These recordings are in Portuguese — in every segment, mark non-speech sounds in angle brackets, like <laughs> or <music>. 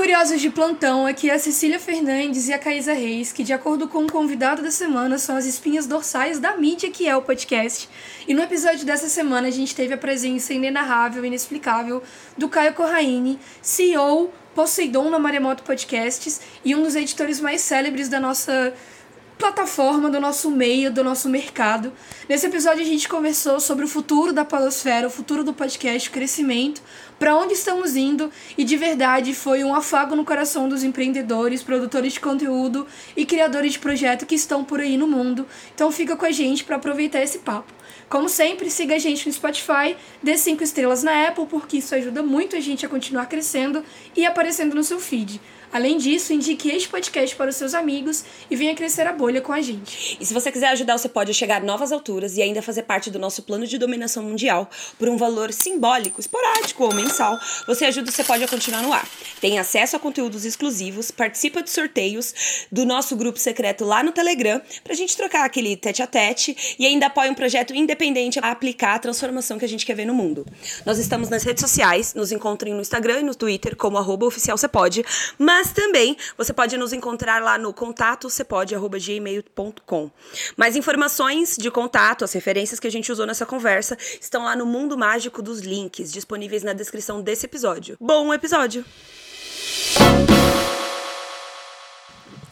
Curiosos de plantão. Aqui é a Cecília Fernandes e a Caísa Reis, que, de acordo com o convidado da semana, são as espinhas dorsais da mídia que é o podcast. E no episódio dessa semana a gente teve a presença inenarrável, inexplicável do Caio Corraine, CEO Poseidon na Maremoto Podcasts e um dos editores mais célebres da nossa plataforma, do nosso meio, do nosso mercado. Nesse episódio a gente conversou sobre o futuro da Palosfera, o futuro do podcast, o crescimento, para onde estamos indo e de verdade foi um afago no coração dos empreendedores, produtores de conteúdo e criadores de projeto que estão por aí no mundo. Então fica com a gente para aproveitar esse papo. Como sempre, siga a gente no Spotify, dê 5 estrelas na Apple, porque isso ajuda muito a gente a continuar crescendo e aparecendo no seu feed. Além disso, indique este podcast para os seus amigos e venha crescer a bolha com a gente. E se você quiser ajudar, você pode chegar a novas alturas e ainda fazer parte do nosso plano de dominação mundial por um valor simbólico, esporádico ou mensal. Você ajuda, você pode continuar no ar. Tem acesso a conteúdos exclusivos, participa de sorteios do nosso grupo secreto lá no Telegram pra gente trocar aquele tete a tete e ainda apoia um projeto independente a aplicar a transformação que a gente quer ver no mundo. Nós estamos nas redes sociais, nos encontrem no Instagram e no Twitter como arroba oficial mas mas também você pode nos encontrar lá no contato gmail.com. Mais informações de contato, as referências que a gente usou nessa conversa, estão lá no Mundo Mágico dos Links, disponíveis na descrição desse episódio. Bom episódio!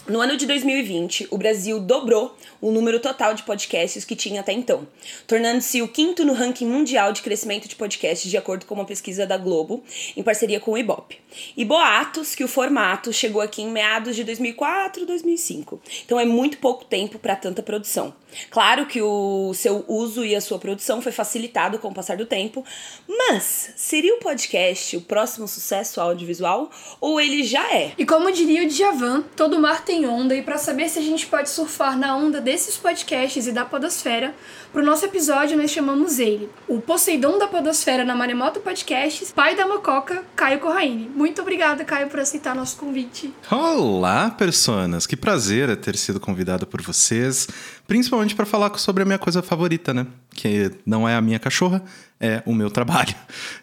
No ano de 2020, o Brasil dobrou o número total de podcasts que tinha até então, tornando-se o quinto no ranking mundial de crescimento de podcasts, de acordo com uma pesquisa da Globo, em parceria com o Ibope. E boatos que o formato chegou aqui em meados de 2004, 2005. Então é muito pouco tempo para tanta produção. Claro que o seu uso e a sua produção foi facilitado com o passar do tempo, mas seria o podcast o próximo sucesso audiovisual ou ele já é? E como diria o Djavan, todo mar tem onda e para saber se a gente pode surfar na onda desses podcasts e da podosfera, pro nosso episódio nós chamamos ele, o Poseidon da podosfera na Maremoto Podcasts, pai da mococa, Caio Corraine. Muito obrigada, Caio, por aceitar nosso convite. Olá, personas! Que prazer ter sido convidado por vocês, principalmente para falar sobre a minha coisa favorita, né? Que não é a minha cachorra, é o meu trabalho,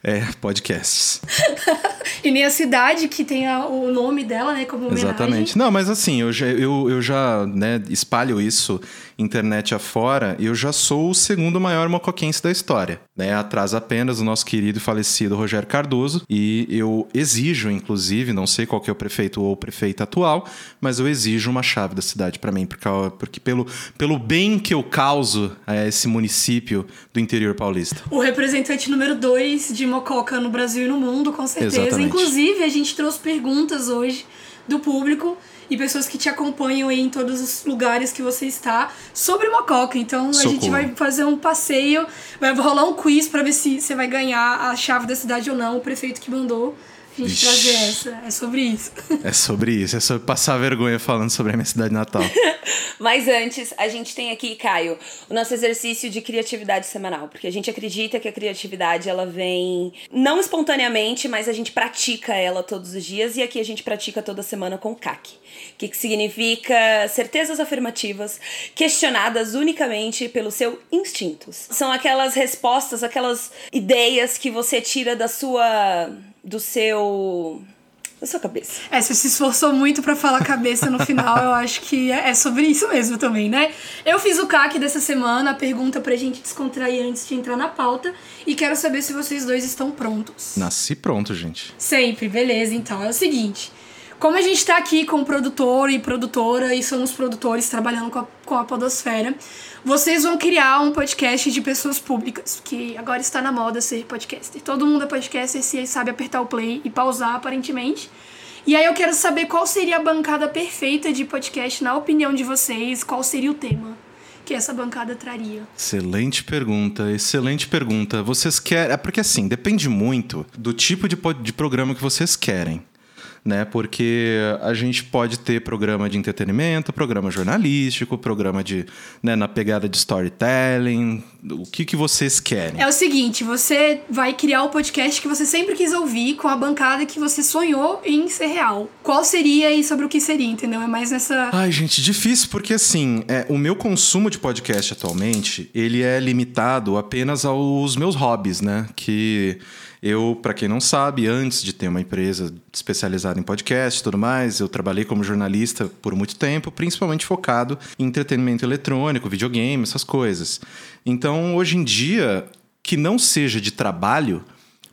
é podcasts. <laughs> e nem a cidade que tem a, o nome dela, né, como homenagem. Exatamente. Não, mas assim, eu já, eu, eu já né, espalho isso internet afora, eu já sou o segundo maior mocoquense da história, né? Atrás apenas o nosso querido e falecido Rogério Cardoso, e eu exijo, inclusive, não sei qual que é o prefeito ou prefeita atual, mas eu exijo uma chave da cidade para mim, porque, porque pelo, pelo bem que eu causo a esse município do interior paulista. O representante número dois de mococa no Brasil e no mundo, com certeza. Exatamente. Inclusive, a gente trouxe perguntas hoje do público e pessoas que te acompanham aí em todos os lugares que você está sobre Mococa. Então Socorro. a gente vai fazer um passeio, vai rolar um quiz para ver se você vai ganhar a chave da cidade ou não, o prefeito que mandou a gente Ixi. trazer essa. É sobre isso. É sobre isso, é sobre passar vergonha falando sobre a minha cidade natal. <laughs> Mas antes, a gente tem aqui, Caio, o nosso exercício de criatividade semanal, porque a gente acredita que a criatividade ela vem não espontaneamente, mas a gente pratica ela todos os dias e aqui a gente pratica toda semana com o CAC. Que, que significa certezas afirmativas questionadas unicamente pelos seus instintos. São aquelas respostas, aquelas ideias que você tira da sua do seu da sua cabeça. É, você se esforçou muito para falar cabeça no final, eu acho que é, é sobre isso mesmo também, né? Eu fiz o CAC dessa semana, a pergunta pra gente descontrair antes de entrar na pauta, e quero saber se vocês dois estão prontos. Nasci pronto, gente. Sempre, beleza, então. É o seguinte. Como a gente está aqui com produtor e produtora e somos produtores trabalhando com a, com a Podosfera, vocês vão criar um podcast de pessoas públicas, que agora está na moda ser podcaster. Todo mundo é podcaster se sabe apertar o play e pausar, aparentemente. E aí eu quero saber qual seria a bancada perfeita de podcast, na opinião de vocês, qual seria o tema que essa bancada traria? Excelente pergunta, excelente pergunta. Vocês querem. É porque assim, depende muito do tipo de, de programa que vocês querem. Né? Porque a gente pode ter programa de entretenimento, programa jornalístico, programa de, né, na pegada de storytelling. O que, que vocês querem? É o seguinte, você vai criar o podcast que você sempre quis ouvir com a bancada que você sonhou em ser real. Qual seria e sobre o que seria, entendeu? É mais nessa. Ai, gente, difícil, porque assim, é, o meu consumo de podcast atualmente, ele é limitado apenas aos meus hobbies, né? Que eu, para quem não sabe, antes de ter uma empresa especializada em podcast e tudo mais, eu trabalhei como jornalista por muito tempo, principalmente focado em entretenimento eletrônico, videogame, essas coisas. Então, hoje em dia, que não seja de trabalho,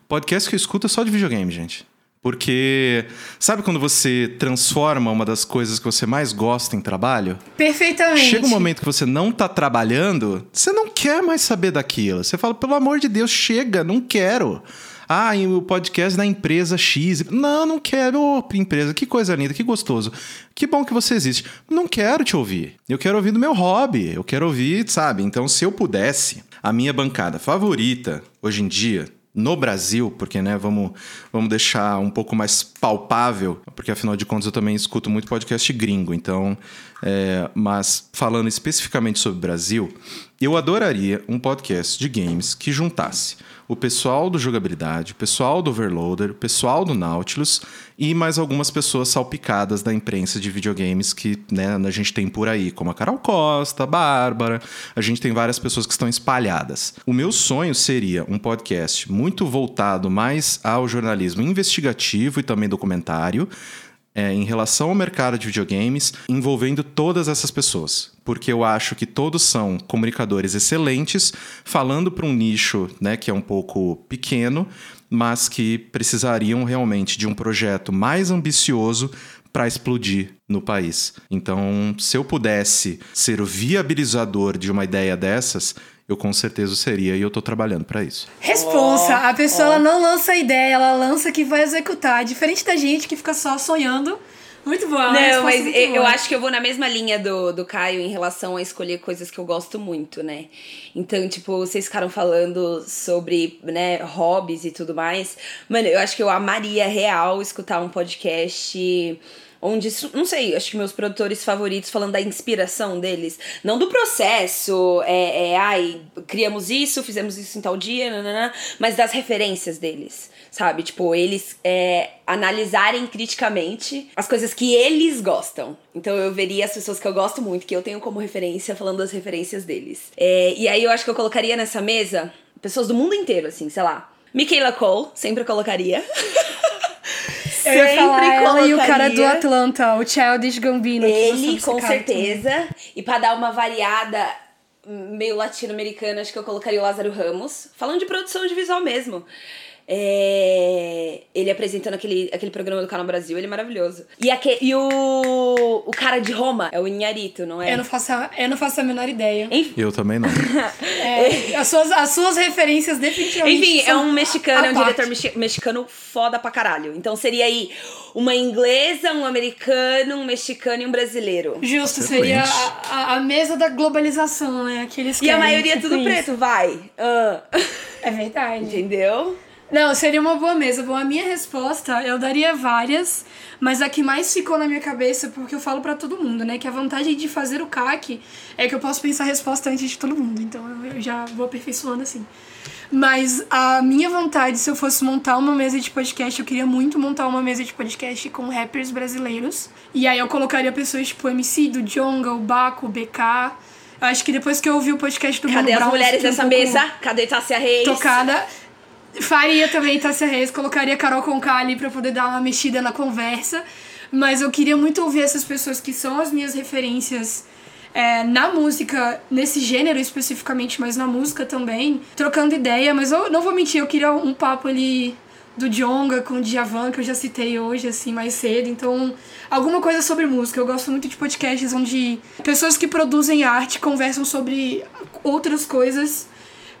podcast que eu escuto é só de videogame, gente. Porque sabe quando você transforma uma das coisas que você mais gosta em trabalho? Perfeitamente. Chega um momento que você não tá trabalhando, você não quer mais saber daquilo. Você fala, pelo amor de Deus, chega, não quero. Ah, e o podcast da empresa X. Não, não quero. Ô, empresa, que coisa linda, que gostoso. Que bom que você existe. Não quero te ouvir. Eu quero ouvir do meu hobby. Eu quero ouvir, sabe? Então, se eu pudesse, a minha bancada favorita hoje em dia no Brasil, porque né, vamos, vamos deixar um pouco mais palpável, porque afinal de contas eu também escuto muito podcast gringo, então, é, mas falando especificamente sobre o Brasil, eu adoraria um podcast de games que juntasse o pessoal do jogabilidade, o pessoal do Overloader, o pessoal do Nautilus e mais algumas pessoas salpicadas da imprensa de videogames que né, a gente tem por aí, como a Carol Costa, a Bárbara, a gente tem várias pessoas que estão espalhadas. O meu sonho seria um podcast muito voltado mais ao jornalismo investigativo e também documentário, é, em relação ao mercado de videogames, envolvendo todas essas pessoas. Porque eu acho que todos são comunicadores excelentes, falando para um nicho né, que é um pouco pequeno, mas que precisariam realmente de um projeto mais ambicioso para explodir no país. Então, se eu pudesse ser o viabilizador de uma ideia dessas, eu com certeza seria e eu tô trabalhando para isso. Responsa. a pessoa ela não lança ideia, ela lança que vai executar. Diferente da gente que fica só sonhando. Muito boa. Não, mas eu, eu acho que eu vou na mesma linha do, do Caio em relação a escolher coisas que eu gosto muito, né? Então, tipo, vocês ficaram falando sobre, né, hobbies e tudo mais. Mano, eu acho que eu amaria real escutar um podcast onde, não sei, acho que meus produtores favoritos falando da inspiração deles, não do processo, é, é ai, criamos isso, fizemos isso em tal dia, nanana, mas das referências deles, sabe? Tipo, eles é, analisarem criticamente as coisas que eles gostam. Então eu veria as pessoas que eu gosto muito, que eu tenho como referência, falando das referências deles. É, e aí eu acho que eu colocaria nessa mesa pessoas do mundo inteiro, assim, sei lá. Michaela Cole, sempre colocaria. <laughs> Eu ia falar e o cara do Atlanta, o Childish Gambino. Ele, com certeza. Também. E pra dar uma variada meio latino-americana, acho que eu colocaria o Lázaro Ramos. Falando de produção de visual mesmo. É, ele apresentando aquele, aquele programa do Canal Brasil, ele é maravilhoso. E, aquele, e o, o cara de Roma é o Inharito, não é? Eu não faço a, eu não faço a menor ideia. Enfim. Eu também não. <laughs> é, as, suas, as suas referências definitivamente. Enfim, é um mexicano, é um diretor mexicano foda pra caralho. Então seria aí uma inglesa, um americano, um mexicano e um brasileiro. Justo, seria a, a, mesa da globalização, né? Aqueles E a maioria é tudo isso. preto, vai. Uh. É verdade. Entendeu? Não, seria uma boa mesa. Bom, a minha resposta, eu daria várias, mas a que mais ficou na minha cabeça, porque eu falo para todo mundo, né? Que a vantagem de fazer o CAC é que eu posso pensar a resposta antes de todo mundo. Então eu já vou aperfeiçoando assim. Mas a minha vontade, se eu fosse montar uma mesa de podcast, eu queria muito montar uma mesa de podcast com rappers brasileiros. E aí eu colocaria pessoas tipo MC, do Jonga, o Baco, o BK. Eu acho que depois que eu ouvi o podcast do Cadê as mulheres dessa um mesa? Cadê Tássia Reis? Tocada. Faria também Tássia Reis, colocaria Carol Conká ali pra poder dar uma mexida na conversa. Mas eu queria muito ouvir essas pessoas que são as minhas referências é, na música, nesse gênero especificamente, mas na música também, trocando ideia. Mas eu não vou mentir, eu queria um papo ali do Djonga com o Djavan, que eu já citei hoje, assim, mais cedo. Então, alguma coisa sobre música. Eu gosto muito de podcasts onde pessoas que produzem arte conversam sobre outras coisas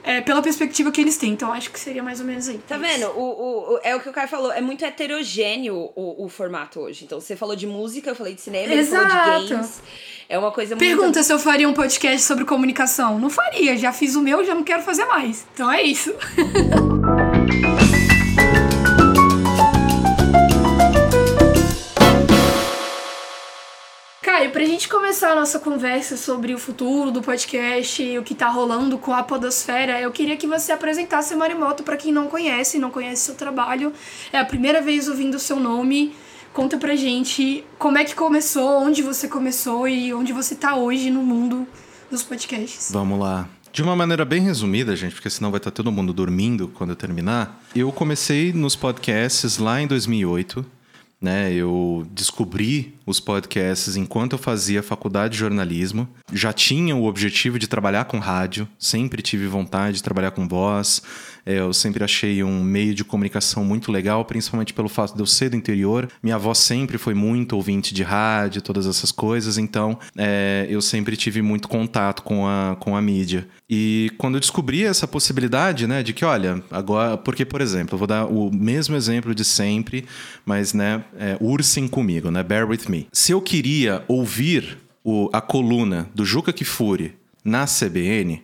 é, pela perspectiva que eles têm. Então acho que seria mais ou menos aí. Tá vendo? O, o, é o que o Caio falou, é muito heterogêneo o, o formato hoje. Então você falou de música, eu falei de cinema, Exato. ele falou de games. É uma coisa muito. Pergunta se eu faria um podcast sobre comunicação. Não faria, já fiz o meu, já não quero fazer mais. Então é isso. <laughs> pra gente começar a nossa conversa sobre o futuro do podcast e o que tá rolando com a Podosfera, eu queria que você apresentasse a Marimoto para quem não conhece, não conhece seu trabalho. É a primeira vez ouvindo o seu nome. Conta pra gente como é que começou, onde você começou e onde você tá hoje no mundo dos podcasts. Vamos lá. De uma maneira bem resumida, gente, porque senão vai estar todo mundo dormindo quando eu terminar. Eu comecei nos podcasts lá em 2008. Né, eu descobri os podcasts enquanto eu fazia faculdade de jornalismo. Já tinha o objetivo de trabalhar com rádio, sempre tive vontade de trabalhar com voz. É, eu sempre achei um meio de comunicação muito legal, principalmente pelo fato de eu ser do interior. Minha avó sempre foi muito ouvinte de rádio, todas essas coisas, então é, eu sempre tive muito contato com a, com a mídia. E quando eu descobri essa possibilidade, né, de que, olha, agora. Porque, por exemplo, eu vou dar o mesmo exemplo de sempre, mas, né, é, ursem comigo, né, bear with me. Se eu queria ouvir o, a coluna do Juca Kifuri na CBN,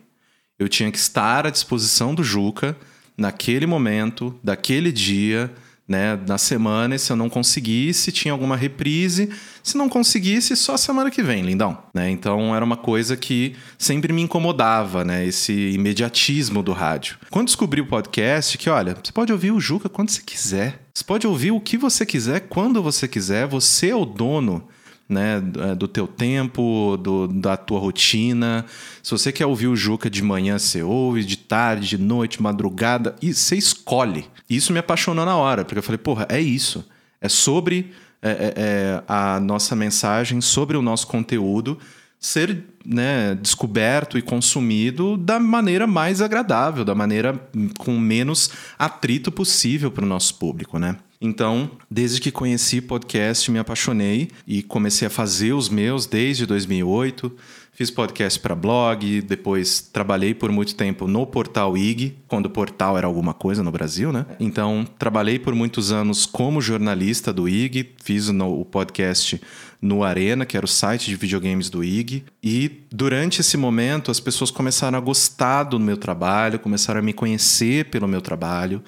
eu tinha que estar à disposição do Juca naquele momento, daquele dia, né, na semana, e se eu não conseguisse, tinha alguma reprise. Se não conseguisse, só semana que vem, lindão. Né? Então era uma coisa que sempre me incomodava, né? Esse imediatismo do rádio. Quando descobri o podcast, que olha, você pode ouvir o Juca quando você quiser. Você pode ouvir o que você quiser, quando você quiser. Você é o dono né, é, do teu tempo, do, da tua rotina. Se você quer ouvir o Juca de manhã, você ouve, de tarde, de noite, madrugada, e você escolhe. Isso me apaixonou na hora, porque eu falei, porra, é isso. É sobre é, é, é a nossa mensagem, sobre o nosso conteúdo ser né, descoberto e consumido da maneira mais agradável, da maneira com menos atrito possível para o nosso público, né? Então, desde que conheci podcast, me apaixonei e comecei a fazer os meus desde 2008. Fiz podcast para blog, depois trabalhei por muito tempo no portal IG, quando o portal era alguma coisa no Brasil, né? Então, trabalhei por muitos anos como jornalista do IG, fiz o podcast no Arena, que era o site de videogames do IG. E durante esse momento, as pessoas começaram a gostar do meu trabalho, começaram a me conhecer pelo meu trabalho.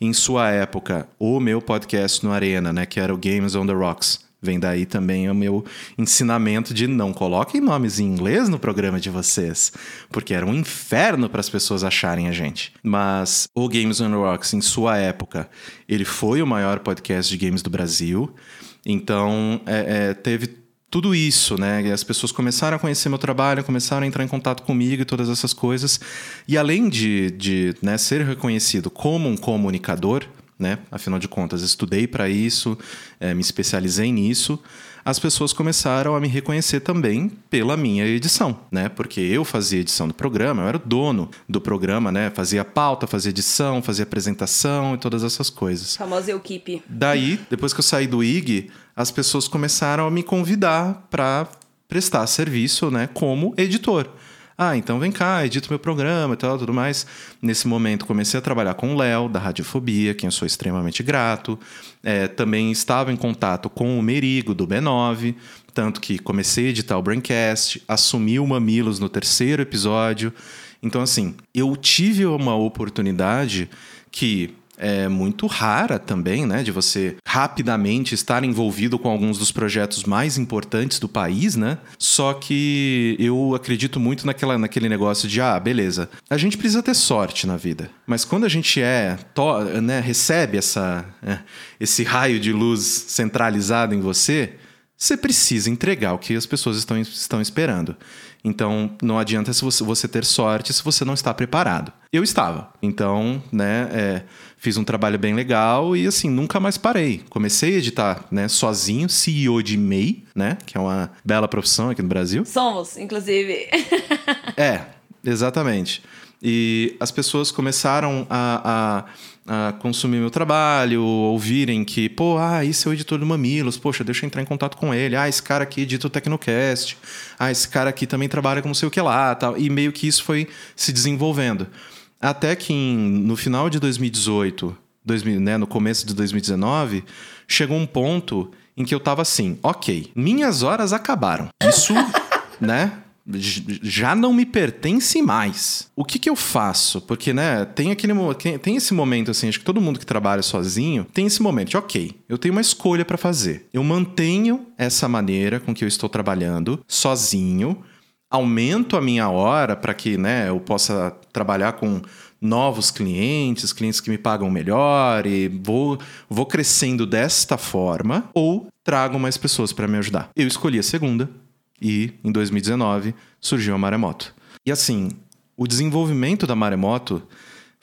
Em sua época, o meu podcast no Arena, né, que era o Games on the Rocks, Vem daí também o meu ensinamento de não coloquem nomes em inglês no programa de vocês, porque era um inferno para as pessoas acharem a gente. Mas o Games on the Rocks, em sua época, ele foi o maior podcast de games do Brasil. Então, é, é, teve tudo isso, né? E as pessoas começaram a conhecer meu trabalho, começaram a entrar em contato comigo e todas essas coisas. E além de, de né, ser reconhecido como um comunicador, né? Afinal de contas, estudei para isso, é, me especializei nisso. As pessoas começaram a me reconhecer também pela minha edição, né? Porque eu fazia edição do programa, eu era o dono do programa, né? Fazia pauta, fazia edição, fazia apresentação e todas essas coisas. Famosa equipe. Daí, depois que eu saí do IG, as pessoas começaram a me convidar para prestar serviço, né? Como editor. Ah, então vem cá, edito meu programa e tal, tudo mais. Nesse momento comecei a trabalhar com o Léo, da Radiofobia, quem eu sou extremamente grato. É, também estava em contato com o Merigo, do B9, tanto que comecei a editar o Braincast, assumi o Mamilos no terceiro episódio. Então, assim, eu tive uma oportunidade que é muito rara também, né? De você rapidamente estar envolvido com alguns dos projetos mais importantes do país, né? Só que eu acredito muito naquela, naquele negócio de, ah, beleza, a gente precisa ter sorte na vida. Mas quando a gente é, to, né, recebe essa, é, esse raio de luz centralizado em você, você precisa entregar o que as pessoas estão, estão esperando. Então, não adianta você ter sorte se você não está preparado. Eu estava. Então, né, é, fiz um trabalho bem legal e, assim, nunca mais parei. Comecei a editar, né, sozinho, CEO de MEI, né, que é uma bela profissão aqui no Brasil. Somos, inclusive. <laughs> é, exatamente. E as pessoas começaram a, a a consumir meu trabalho, ouvirem que, pô, ah, isso é o editor do Mamilos, poxa, deixa eu entrar em contato com ele. Ah, esse cara aqui edita o Tecnocast. Ah, esse cara aqui também trabalha com não sei o que lá, tal. E meio que isso foi se desenvolvendo. Até que em, no final de 2018, 2000, né, no começo de 2019, chegou um ponto em que eu tava assim, ok, minhas horas acabaram. Isso, <laughs> né? já não me pertence mais. O que que eu faço? Porque, né, tem aquele tem esse momento assim, acho que todo mundo que trabalha sozinho tem esse momento de, OK, eu tenho uma escolha para fazer. Eu mantenho essa maneira com que eu estou trabalhando sozinho, aumento a minha hora para que, né, eu possa trabalhar com novos clientes, clientes que me pagam melhor e vou, vou crescendo desta forma ou trago mais pessoas para me ajudar. Eu escolhi a segunda e em 2019 surgiu a Maremoto. E assim, o desenvolvimento da Maremoto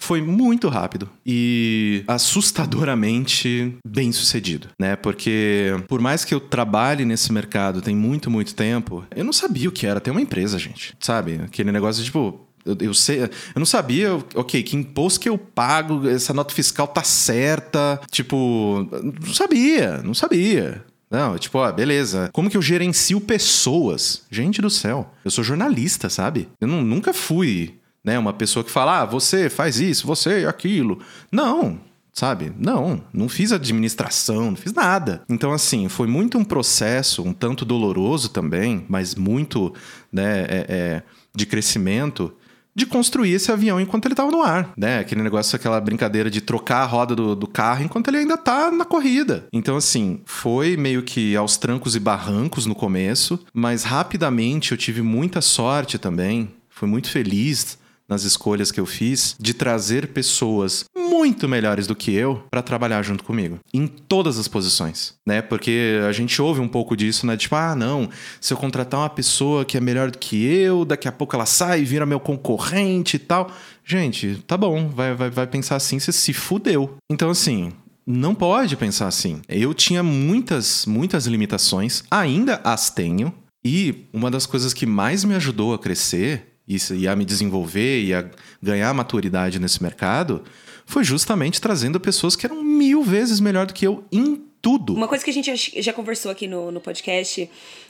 foi muito rápido e assustadoramente bem sucedido, né? Porque por mais que eu trabalhe nesse mercado tem muito, muito tempo, eu não sabia o que era ter uma empresa, gente. Sabe? Aquele negócio de, tipo, eu, eu, sei, eu não sabia, ok, que imposto que eu pago, essa nota fiscal tá certa. Tipo, não sabia, não sabia. Não, tipo, ó, beleza. Como que eu gerencio pessoas? Gente do céu. Eu sou jornalista, sabe? Eu não, nunca fui, né, uma pessoa que fala, ah, você faz isso, você aquilo. Não, sabe? Não, não fiz administração, não fiz nada. Então, assim, foi muito um processo, um tanto doloroso também, mas muito, né, é, é, de crescimento de construir esse avião enquanto ele estava no ar, né? Aquele negócio, aquela brincadeira de trocar a roda do, do carro enquanto ele ainda está na corrida. Então, assim, foi meio que aos trancos e barrancos no começo, mas rapidamente eu tive muita sorte também. Fui muito feliz nas escolhas que eu fiz de trazer pessoas muito melhores do que eu para trabalhar junto comigo, em todas as posições, né? Porque a gente ouve um pouco disso, né? Tipo, ah, não, se eu contratar uma pessoa que é melhor do que eu, daqui a pouco ela sai e vira meu concorrente e tal. Gente, tá bom, vai, vai, vai pensar assim, você se fudeu. Então, assim, não pode pensar assim. Eu tinha muitas, muitas limitações, ainda as tenho, e uma das coisas que mais me ajudou a crescer isso, e a me desenvolver e a ganhar maturidade nesse mercado foi justamente trazendo pessoas que eram mil vezes melhor do que eu em tudo. Uma coisa que a gente já conversou aqui no, no podcast,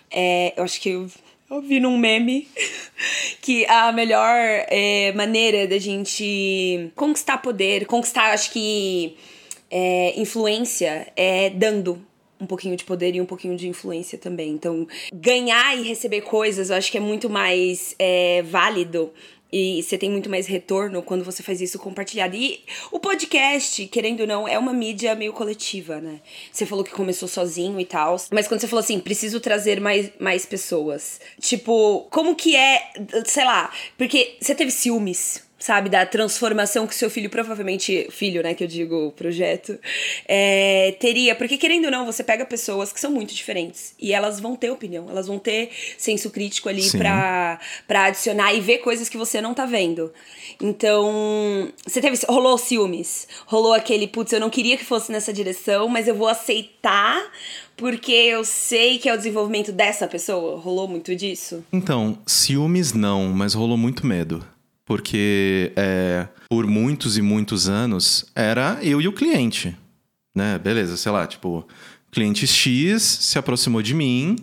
é, eu acho que eu, eu vi num meme <laughs> que a melhor é, maneira da gente conquistar poder, conquistar, acho que, é, influência é dando um pouquinho de poder e um pouquinho de influência também. Então, ganhar e receber coisas, eu acho que é muito mais é, válido e você tem muito mais retorno quando você faz isso compartilhado. E o podcast, querendo ou não, é uma mídia meio coletiva, né? Você falou que começou sozinho e tal. Mas quando você falou assim, preciso trazer mais, mais pessoas. Tipo, como que é, sei lá, porque você teve ciúmes sabe, da transformação que seu filho, provavelmente, filho, né, que eu digo, projeto, é, teria. Porque, querendo ou não, você pega pessoas que são muito diferentes e elas vão ter opinião, elas vão ter senso crítico ali pra, pra adicionar e ver coisas que você não tá vendo. Então, você teve. Rolou ciúmes, rolou aquele, putz, eu não queria que fosse nessa direção, mas eu vou aceitar porque eu sei que é o desenvolvimento dessa pessoa? Rolou muito disso? Então, ciúmes não, mas rolou muito medo. Porque é, por muitos e muitos anos era eu e o cliente. Né? Beleza, sei lá, tipo, cliente X se aproximou de mim,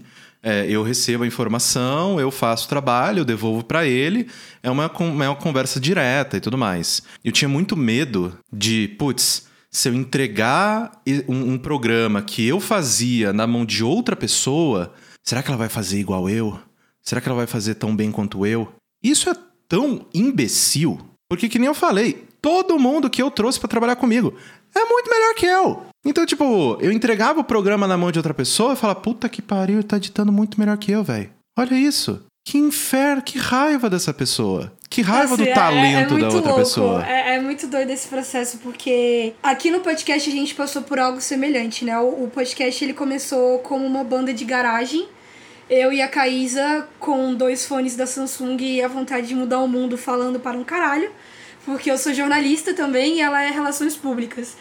é, eu recebo a informação, eu faço o trabalho, eu devolvo para ele. É uma, é uma conversa direta e tudo mais. Eu tinha muito medo de, putz, se eu entregar um, um, programa que eu fazia na mão de outra pessoa, será que ela vai fazer igual eu? Será que ela vai fazer tão bem quanto eu? Isso é tão imbecil, porque que nem eu falei, todo mundo que eu trouxe para trabalhar comigo é muito melhor que eu. Então, tipo, eu entregava o programa na mão de outra pessoa e falava, puta que pariu, tá editando muito melhor que eu, velho. Olha isso. Que inferno, que raiva dessa pessoa. Que raiva do talento é, é da outra louco. pessoa. É, é, muito doido esse processo, porque aqui no podcast a gente passou por algo semelhante, né? O, o podcast ele começou como uma banda de garagem eu e a Caísa com dois fones da Samsung e a vontade de mudar o mundo falando para um caralho, porque eu sou jornalista também e ela é relações públicas.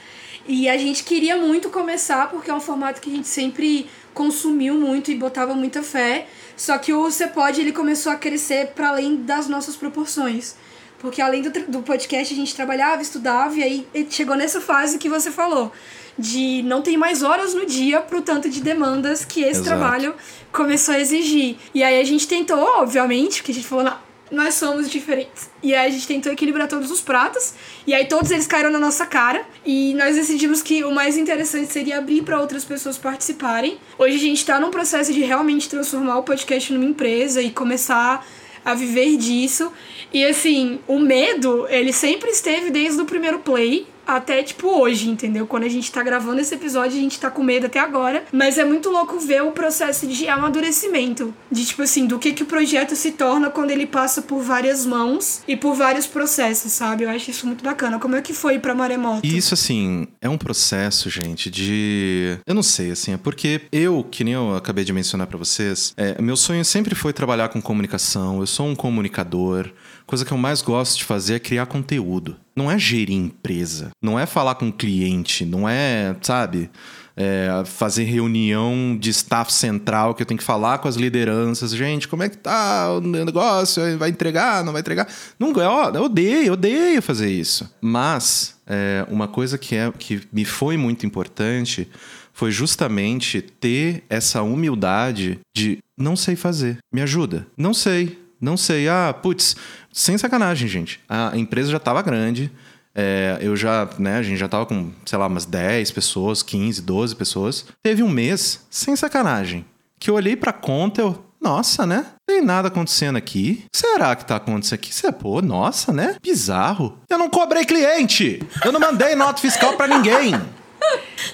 E a gente queria muito começar, porque é um formato que a gente sempre consumiu muito e botava muita fé. Só que o Você Pode ele começou a crescer para além das nossas proporções. Porque além do, do podcast a gente trabalhava, estudava e aí chegou nessa fase que você falou de não ter mais horas no dia pro tanto de demandas que esse Exato. trabalho começou a exigir. E aí a gente tentou, obviamente, porque a gente falou, nós somos diferentes. E aí a gente tentou equilibrar todos os pratos, e aí todos eles caíram na nossa cara, e nós decidimos que o mais interessante seria abrir para outras pessoas participarem. Hoje a gente tá num processo de realmente transformar o podcast numa empresa e começar a viver disso. E assim, o medo, ele sempre esteve desde o primeiro play até, tipo, hoje, entendeu? Quando a gente tá gravando esse episódio, a gente tá com medo até agora. Mas é muito louco ver o processo de amadurecimento. De, tipo assim, do que, que o projeto se torna quando ele passa por várias mãos e por vários processos, sabe? Eu acho isso muito bacana. Como é que foi pra Maremoto? Isso, assim, é um processo, gente, de. Eu não sei, assim, é porque eu, que nem eu acabei de mencionar para vocês, é, meu sonho sempre foi trabalhar com comunicação. Eu sou um comunicador coisa que eu mais gosto de fazer é criar conteúdo. Não é gerir empresa, não é falar com cliente, não é, sabe, é fazer reunião de staff central que eu tenho que falar com as lideranças. Gente, como é que tá o negócio? Vai entregar? Não vai entregar? Não, eu odeio, odeio fazer isso. Mas é, uma coisa que, é, que me foi muito importante foi justamente ter essa humildade de não sei fazer. Me ajuda. Não sei. Não sei. Ah, putz, sem sacanagem, gente. A empresa já estava grande. É, eu já, né, a gente já tava com, sei lá, umas 10 pessoas, 15, 12 pessoas. Teve um mês, sem sacanagem, que eu olhei pra conta, eu, nossa, né? Tem nada acontecendo aqui. Será que tá acontecendo aqui? Você, pô, nossa, né? Bizarro. Eu não cobrei cliente. Eu não mandei nota fiscal para ninguém.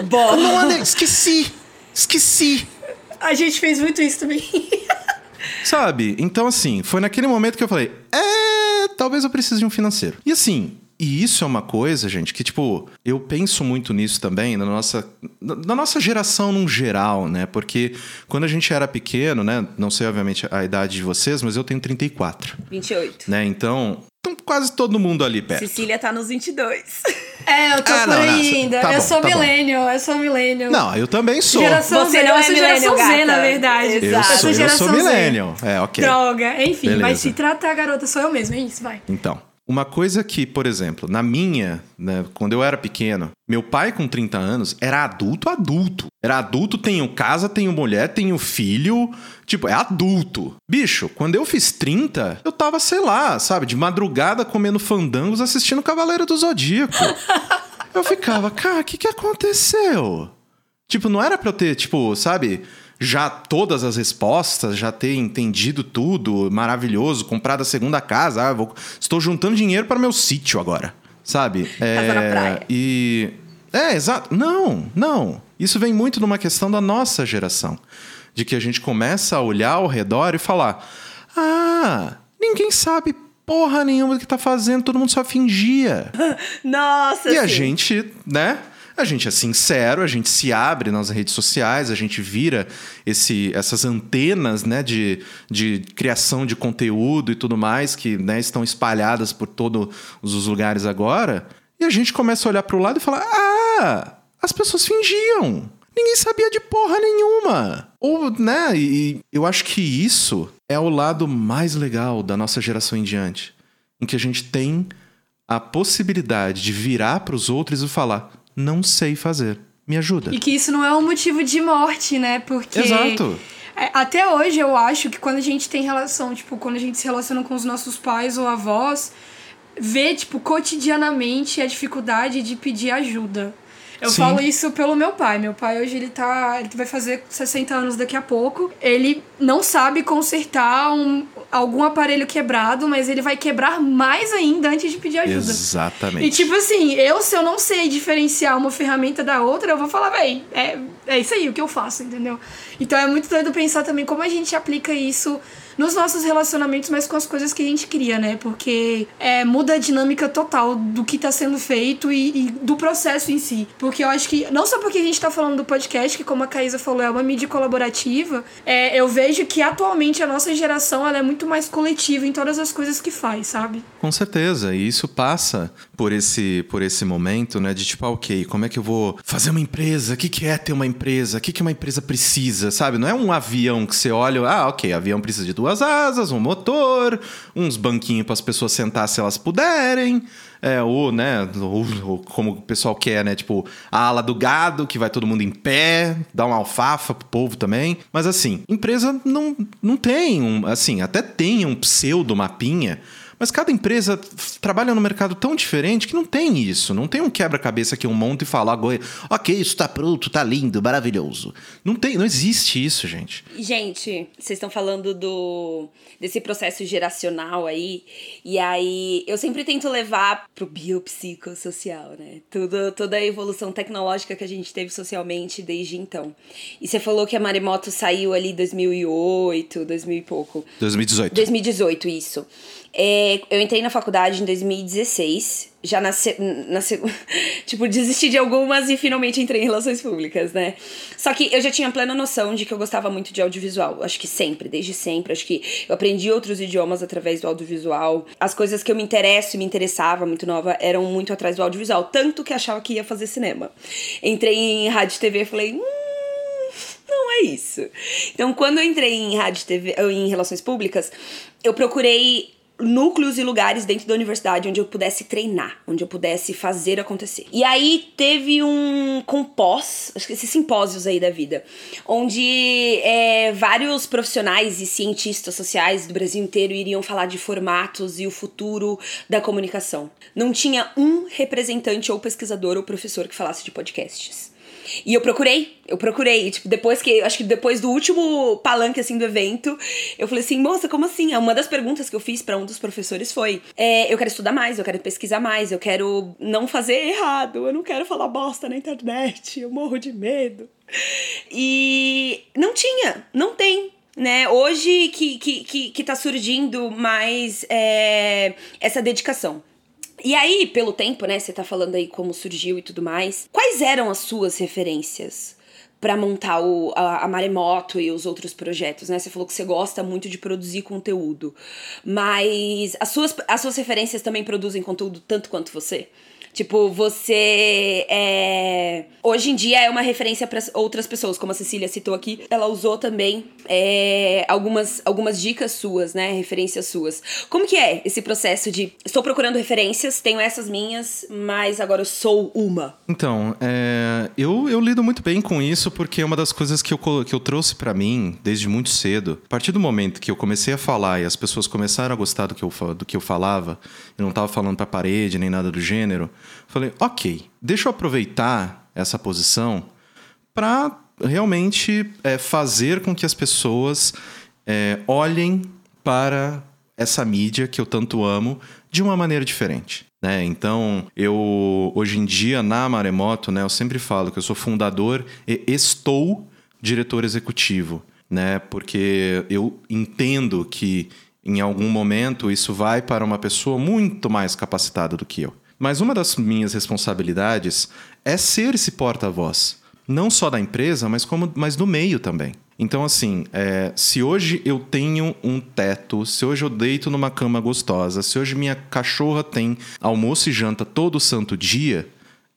Bom. Eu não mandei, esqueci. Esqueci. A gente fez muito isso também. Sabe? Então, assim, foi naquele momento que eu falei: é, talvez eu precise de um financeiro. E assim, e isso é uma coisa, gente, que, tipo, eu penso muito nisso também, na nossa, na nossa geração num geral, né? Porque quando a gente era pequeno, né? Não sei, obviamente, a idade de vocês, mas eu tenho 34. 28. Né? Então, então quase todo mundo ali perto. Cecília tá nos 22. É, eu tô Ah, por não, aí não, ainda. tá eu bom, sou tá millennial, eu sou millennial. Não, eu também sou. Geração Você Z, não eu é sou geração millennial, Z, na gata. verdade. Exato. Eu Eu sou, sou eu geração sou millennial. É, ok. Droga, enfim, Beleza. mas se tratar a garota sou eu mesma, é isso, vai. Então, uma coisa que, por exemplo, na minha, né, quando eu era pequeno, meu pai com 30 anos era adulto adulto. Era adulto, tenho casa, tenho mulher, tenho filho. Tipo, é adulto. Bicho, quando eu fiz 30, eu tava, sei lá, sabe, de madrugada comendo fandangos assistindo Cavaleiro do Zodíaco. eu ficava, cara, o que, que aconteceu? Tipo, não era pra eu ter, tipo, sabe, já todas as respostas, já ter entendido tudo, maravilhoso, comprado a segunda casa, ah, vou, estou juntando dinheiro para meu sítio agora, sabe? Casa na praia. E é, exato. Não, não. Isso vem muito numa questão da nossa geração, de que a gente começa a olhar ao redor e falar: "Ah, ninguém sabe porra nenhuma do que tá fazendo, todo mundo só fingia". <laughs> Nossa, E a sim. gente, né? A gente é sincero, a gente se abre nas redes sociais, a gente vira esse, essas antenas né, de, de criação de conteúdo e tudo mais que né, estão espalhadas por todos os lugares agora. E a gente começa a olhar para o lado e falar: ah, as pessoas fingiam. Ninguém sabia de porra nenhuma. Ou, né? E eu acho que isso é o lado mais legal da nossa geração em diante. Em que a gente tem a possibilidade de virar para os outros e falar: não sei fazer, me ajuda. E que isso não é um motivo de morte, né? Porque. Exato. É, Até hoje eu acho que quando a gente tem relação, tipo, quando a gente se relaciona com os nossos pais ou avós, vê, tipo, cotidianamente a dificuldade de pedir ajuda. Eu Sim. falo isso pelo meu pai. Meu pai hoje ele tá. Ele vai fazer 60 anos daqui a pouco. Ele não sabe consertar um, algum aparelho quebrado, mas ele vai quebrar mais ainda antes de pedir ajuda. Exatamente. E tipo assim, eu se eu não sei diferenciar uma ferramenta da outra, eu vou falar, véi, é, é isso aí o que eu faço, entendeu? Então é muito doido pensar também como a gente aplica isso nos nossos relacionamentos, mas com as coisas que a gente cria, né? Porque é, muda a dinâmica total do que tá sendo feito e, e do processo em si. Porque eu acho que, não só porque a gente tá falando do podcast, que como a Caísa falou, é uma mídia colaborativa, é, eu vejo que atualmente a nossa geração ela é muito mais coletiva em todas as coisas que faz, sabe? Com certeza, e isso passa por esse, por esse momento, né? De tipo, ah, ok, como é que eu vou fazer uma empresa? O que, que é ter uma empresa, o que, que uma empresa precisa, sabe? Não é um avião que você olha, ah, ok, avião precisa de duas asas, um motor, uns banquinhos para as pessoas sentar se elas puderem, é, ou, né, ou, ou como o pessoal quer, né, tipo, a ala do gado, que vai todo mundo em pé, dá uma alfafa pro povo também. Mas assim, empresa não, não tem um, assim, até tem um pseudo mapinha, mas cada empresa trabalha no mercado tão diferente que não tem isso. Não tem um quebra-cabeça que um monte e fala, ok, isso tá pronto, tá lindo, maravilhoso. Não tem, não existe isso, gente. Gente, vocês estão falando do desse processo geracional aí, e aí eu sempre tento levar pro biopsicossocial, né? Tudo, toda a evolução tecnológica que a gente teve socialmente desde então. E você falou que a Maremoto saiu ali 2008, 2000 e pouco. 2018. 2018, isso. É, eu entrei na faculdade em 2016, já nasci, nasci <laughs> tipo, desisti de algumas e finalmente entrei em relações públicas, né? Só que eu já tinha plena noção de que eu gostava muito de audiovisual, acho que sempre, desde sempre, acho que eu aprendi outros idiomas através do audiovisual. As coisas que eu me interesso e me interessava muito nova eram muito atrás do audiovisual, tanto que achava que ia fazer cinema. Entrei em rádio e TV e falei, hum, não é isso. Então, quando eu entrei em rádio TV, em relações públicas, eu procurei núcleos e lugares dentro da universidade onde eu pudesse treinar, onde eu pudesse fazer acontecer. E aí teve um compós, acho que esses simpósios aí da vida, onde é, vários profissionais e cientistas sociais do Brasil inteiro iriam falar de formatos e o futuro da comunicação. Não tinha um representante ou pesquisador ou professor que falasse de podcasts. E eu procurei, eu procurei. Tipo, depois que. Acho que depois do último palanque, assim, do evento, eu falei assim, moça, como assim? Uma das perguntas que eu fiz para um dos professores foi: é, eu quero estudar mais, eu quero pesquisar mais, eu quero não fazer errado, eu não quero falar bosta na internet, eu morro de medo. E não tinha, não tem né? Hoje que, que, que, que tá surgindo mais é, essa dedicação. E aí, pelo tempo, né, você tá falando aí como surgiu e tudo mais, quais eram as suas referências? para montar o, a, a, Maremoto e os outros projetos, né? Você falou que você gosta muito de produzir conteúdo, mas as suas, as suas referências também produzem conteúdo tanto quanto você? Tipo, você é... Hoje em dia é uma referência para outras pessoas, como a Cecília citou aqui. Ela usou também é, algumas, algumas dicas suas, né? Referências suas. Como que é esse processo de estou procurando referências, tenho essas minhas, mas agora eu sou uma? Então, é, eu, eu lido muito bem com isso porque é uma das coisas que eu, que eu trouxe para mim desde muito cedo. A partir do momento que eu comecei a falar e as pessoas começaram a gostar do que eu, do que eu falava, eu não tava falando pra parede nem nada do gênero, Falei, ok, deixa eu aproveitar essa posição para realmente é, fazer com que as pessoas é, olhem para essa mídia que eu tanto amo de uma maneira diferente. Né? Então, eu hoje em dia na Maremoto, né, eu sempre falo que eu sou fundador e estou diretor executivo, né? Porque eu entendo que em algum momento isso vai para uma pessoa muito mais capacitada do que eu. Mas uma das minhas responsabilidades é ser esse porta-voz. Não só da empresa, mas, como, mas do meio também. Então, assim, é, se hoje eu tenho um teto, se hoje eu deito numa cama gostosa, se hoje minha cachorra tem almoço e janta todo santo dia,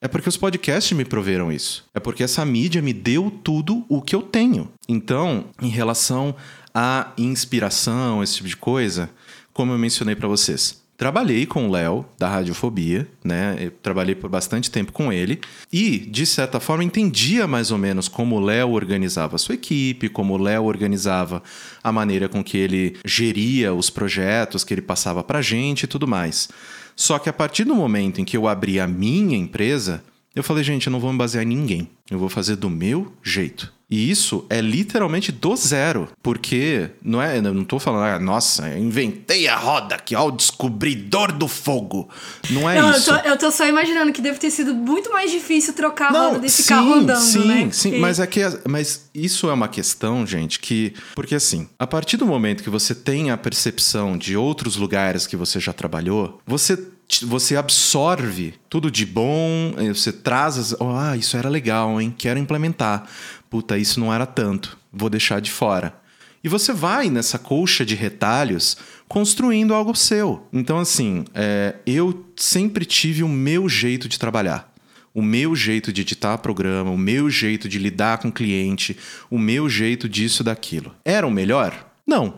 é porque os podcasts me proveram isso. É porque essa mídia me deu tudo o que eu tenho. Então, em relação à inspiração, esse tipo de coisa, como eu mencionei para vocês, Trabalhei com o Léo, da Radiofobia, né? Eu trabalhei por bastante tempo com ele e, de certa forma, entendia mais ou menos como o Léo organizava a sua equipe, como o Léo organizava a maneira com que ele geria os projetos que ele passava pra gente e tudo mais. Só que a partir do momento em que eu abri a minha empresa, eu falei, gente, eu não vou me basear em ninguém. Eu vou fazer do meu jeito. E isso é literalmente do zero. Porque não é. Eu não tô falando, ah, nossa, eu inventei a roda aqui, ó, o descobridor do fogo. Não é não, isso. Eu tô, eu tô só imaginando que deve ter sido muito mais difícil trocar a não, roda desse sim, carro andando, sim, né? Sim, sim. Mas, é que, mas isso é uma questão, gente, que. Porque assim, a partir do momento que você tem a percepção de outros lugares que você já trabalhou, você você absorve tudo de bom, você traz, as, oh, ah, isso era legal, hein? Quero implementar puta, isso não era tanto, vou deixar de fora. E você vai nessa colcha de retalhos construindo algo seu. Então, assim, é, eu sempre tive o meu jeito de trabalhar. o meu jeito de editar programa, o meu jeito de lidar com cliente, o meu jeito disso daquilo. Era o melhor? Não,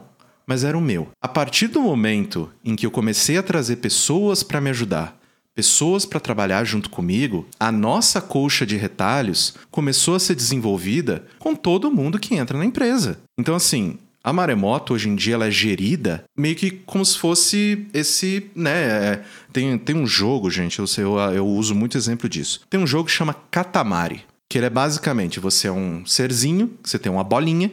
mas era o meu. A partir do momento em que eu comecei a trazer pessoas para me ajudar, pessoas para trabalhar junto comigo, a nossa colcha de retalhos começou a ser desenvolvida com todo mundo que entra na empresa. Então, assim, a maremoto, hoje em dia, ela é gerida meio que como se fosse esse, né? É, tem, tem um jogo, gente, eu, sei, eu, eu uso muito exemplo disso. Tem um jogo que chama Katamari, que ele é basicamente, você é um serzinho, você tem uma bolinha,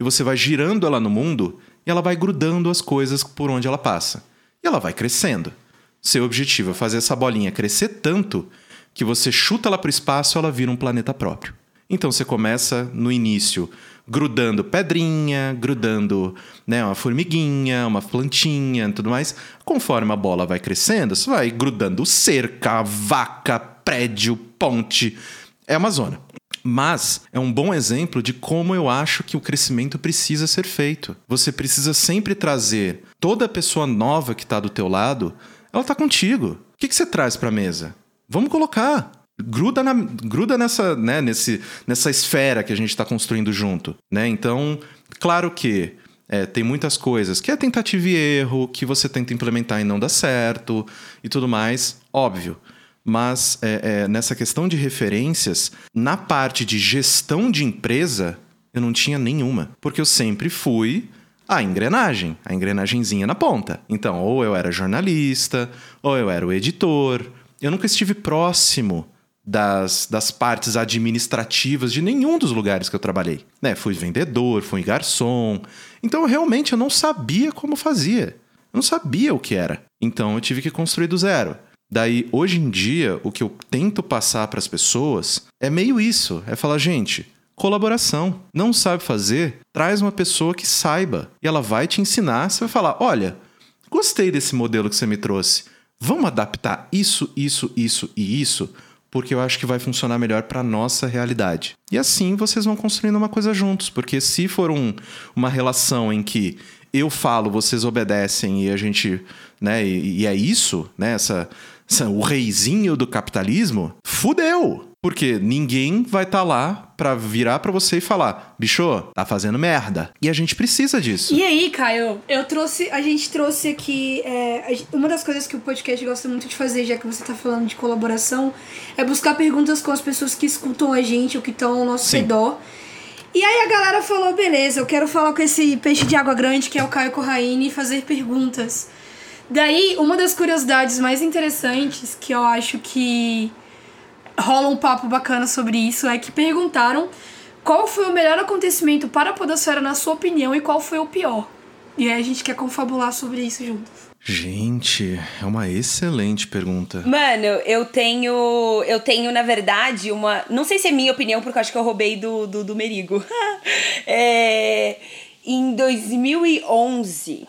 e você vai girando ela no mundo, e ela vai grudando as coisas por onde ela passa. E ela vai crescendo. Seu objetivo é fazer essa bolinha crescer tanto que você chuta ela para o espaço e ela vira um planeta próprio. Então você começa no início grudando pedrinha, grudando né, uma formiguinha, uma plantinha e tudo mais. Conforme a bola vai crescendo, você vai grudando cerca, vaca, prédio, ponte. É uma zona. Mas é um bom exemplo de como eu acho que o crescimento precisa ser feito. Você precisa sempre trazer toda pessoa nova que está do teu lado, ela está contigo. O que, que você traz para a mesa? Vamos colocar gruda, na, gruda nessa, né, nesse, nessa esfera que a gente está construindo junto. Né? Então, claro que é, tem muitas coisas que é tentativa e erro, que você tenta implementar e não dá certo e tudo mais, óbvio. Mas é, é, nessa questão de referências, na parte de gestão de empresa, eu não tinha nenhuma. Porque eu sempre fui a engrenagem, a engrenagemzinha na ponta. Então, ou eu era jornalista, ou eu era o editor. Eu nunca estive próximo das, das partes administrativas de nenhum dos lugares que eu trabalhei. Né? Fui vendedor, fui garçom. Então, realmente, eu não sabia como fazia. Eu não sabia o que era. Então, eu tive que construir do zero. Daí, hoje em dia, o que eu tento passar para as pessoas é meio isso: é falar, gente, colaboração. Não sabe fazer? Traz uma pessoa que saiba. E ela vai te ensinar. Você vai falar: olha, gostei desse modelo que você me trouxe. Vamos adaptar isso, isso, isso e isso porque eu acho que vai funcionar melhor para nossa realidade. E assim vocês vão construindo uma coisa juntos, porque se for um, uma relação em que eu falo, vocês obedecem e a gente, né, e, e é isso, né, essa, o reizinho do capitalismo, fudeu. Porque ninguém vai estar tá lá para virar para você e falar, bicho, tá fazendo merda. E a gente precisa disso. E aí, Caio, eu trouxe, a gente trouxe aqui é, uma das coisas que o podcast gosta muito de fazer, já que você tá falando de colaboração, é buscar perguntas com as pessoas que escutam a gente ou que estão ao nosso Sim. redor. E aí a galera falou, beleza, eu quero falar com esse peixe de água grande que é o Caio Corraine e fazer perguntas. Daí, uma das curiosidades mais interessantes que eu acho que rola um papo bacana sobre isso é que perguntaram qual foi o melhor acontecimento para a Podosfera na sua opinião e qual foi o pior. E aí a gente quer confabular sobre isso juntos. Gente, é uma excelente pergunta. Mano, eu tenho. Eu tenho, na verdade, uma. Não sei se é minha opinião, porque eu acho que eu roubei do, do, do Merigo. <laughs> é, em 2011,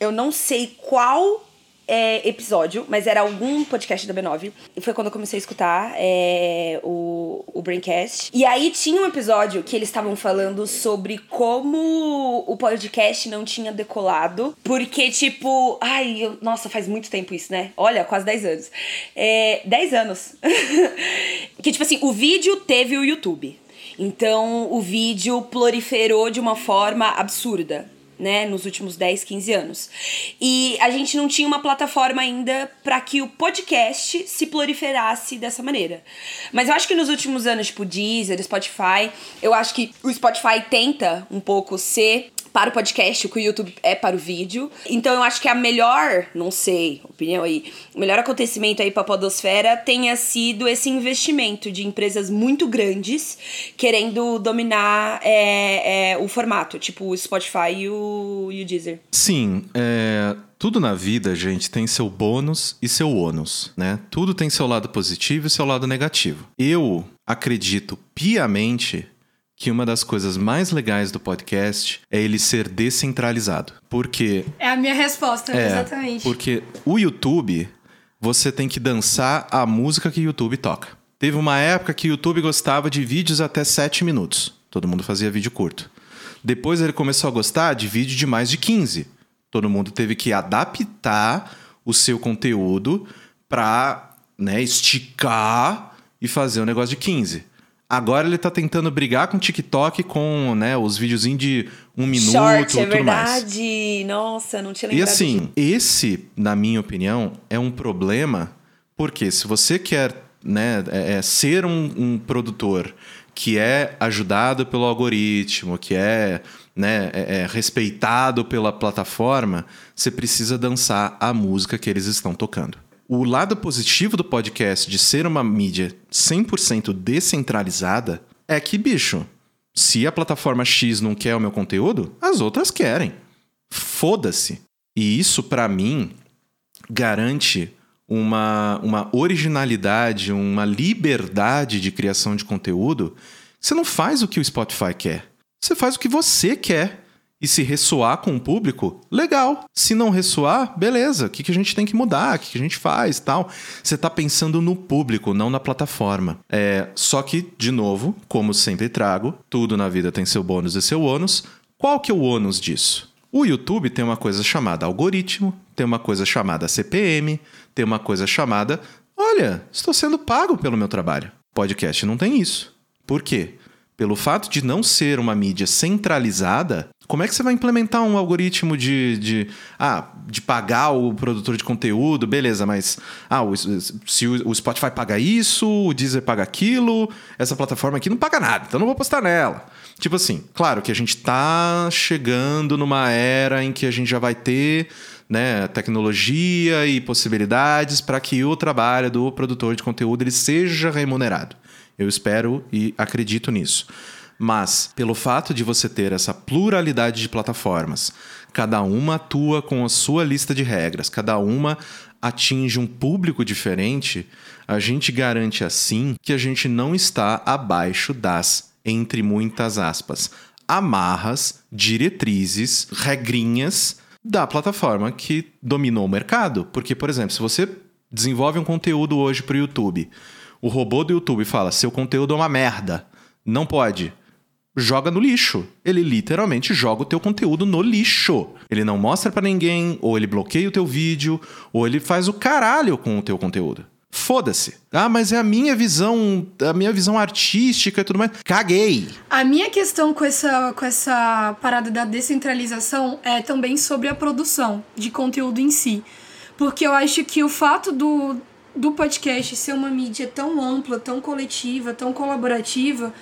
eu não sei qual é, episódio, mas era algum podcast da B9. E foi quando eu comecei a escutar é, o, o Braincast. E aí tinha um episódio que eles estavam falando sobre como o podcast não tinha decolado. Porque, tipo, ai, eu, nossa, faz muito tempo isso, né? Olha, quase 10 anos. É, 10 anos. <laughs> que, tipo assim, o vídeo teve o YouTube. Então, o vídeo proliferou de uma forma absurda né, nos últimos 10, 15 anos. E a gente não tinha uma plataforma ainda para que o podcast se proliferasse dessa maneira. Mas eu acho que nos últimos anos, tipo Deezer, Spotify, eu acho que o Spotify tenta um pouco ser para o podcast, o que o YouTube é para o vídeo. Então eu acho que a melhor, não sei, opinião aí, o melhor acontecimento aí para a podosfera tenha sido esse investimento de empresas muito grandes querendo dominar é, é, o formato, tipo o Spotify e o, e o Deezer. Sim, é, tudo na vida, gente, tem seu bônus e seu ônus, né? Tudo tem seu lado positivo e seu lado negativo. Eu acredito piamente que uma das coisas mais legais do podcast é ele ser descentralizado. Porque. É a minha resposta, é, exatamente. Porque o YouTube, você tem que dançar a música que o YouTube toca. Teve uma época que o YouTube gostava de vídeos até 7 minutos. Todo mundo fazia vídeo curto. Depois ele começou a gostar de vídeo de mais de 15. Todo mundo teve que adaptar o seu conteúdo para né, esticar e fazer um negócio de 15. Agora ele tá tentando brigar com o TikTok com né, os videozinhos de um minuto Short, é tudo mais. verdade. Nossa, não tinha E lembrado assim, disso. esse, na minha opinião, é um problema, porque se você quer né, é- é ser um, um produtor que é ajudado pelo algoritmo, que é, né, é- é respeitado pela plataforma, você precisa dançar a música que eles estão tocando. O lado positivo do podcast de ser uma mídia 100% descentralizada é que, bicho, se a plataforma X não quer o meu conteúdo, as outras querem. Foda-se. E isso, pra mim, garante uma, uma originalidade, uma liberdade de criação de conteúdo. Você não faz o que o Spotify quer. Você faz o que você quer. E se ressoar com o público, legal. Se não ressoar, beleza. O que, a gente tem que mudar? O que, que a gente faz tal? Você está pensando no público, não na plataforma. É, só que, de novo, como sempre trago, tudo na vida tem seu bônus e seu ônus. Qual que é o ônus disso? O YouTube tem uma coisa chamada algoritmo, tem uma coisa chamada CPM, tem uma coisa chamada. Olha, estou sendo pago pelo meu trabalho. Podcast não tem isso. Por quê? Pelo fato de não ser uma mídia centralizada, como é que você vai implementar um algoritmo de, de, ah, de pagar o produtor de conteúdo? Beleza, mas ah, o- se o, Spotify paga isso, o Deezer paga aquilo, essa plataforma aqui não paga nada, então não vou postar nela. Tipo assim, claro que a gente tá chegando numa era em que a gente já vai ter né, tecnologia e possibilidades para que o trabalho do produtor de conteúdo ele seja remunerado. Eu espero e acredito nisso. Mas, pelo fato de você ter essa pluralidade de plataformas, cada uma atua com a sua lista de regras, cada uma atinge um público diferente, a gente garante assim que a gente não está abaixo das, entre muitas aspas, amarras, diretrizes, regrinhas da plataforma que dominou o mercado. Porque, por exemplo, se você desenvolve um conteúdo hoje para o YouTube, o robô do YouTube fala: seu conteúdo é uma merda, não pode. Joga no lixo. Ele literalmente joga o teu conteúdo no lixo. Ele não mostra pra ninguém, ou ele bloqueia o teu vídeo, ou ele faz o caralho com o teu conteúdo. Foda-se. Ah, mas é a minha visão, a minha visão artística e tudo mais. Caguei. A minha questão com essa, com essa parada da descentralização é também sobre a produção de conteúdo em si. Porque eu acho que o fato do, do podcast ser uma mídia tão ampla, tão coletiva, tão colaborativa,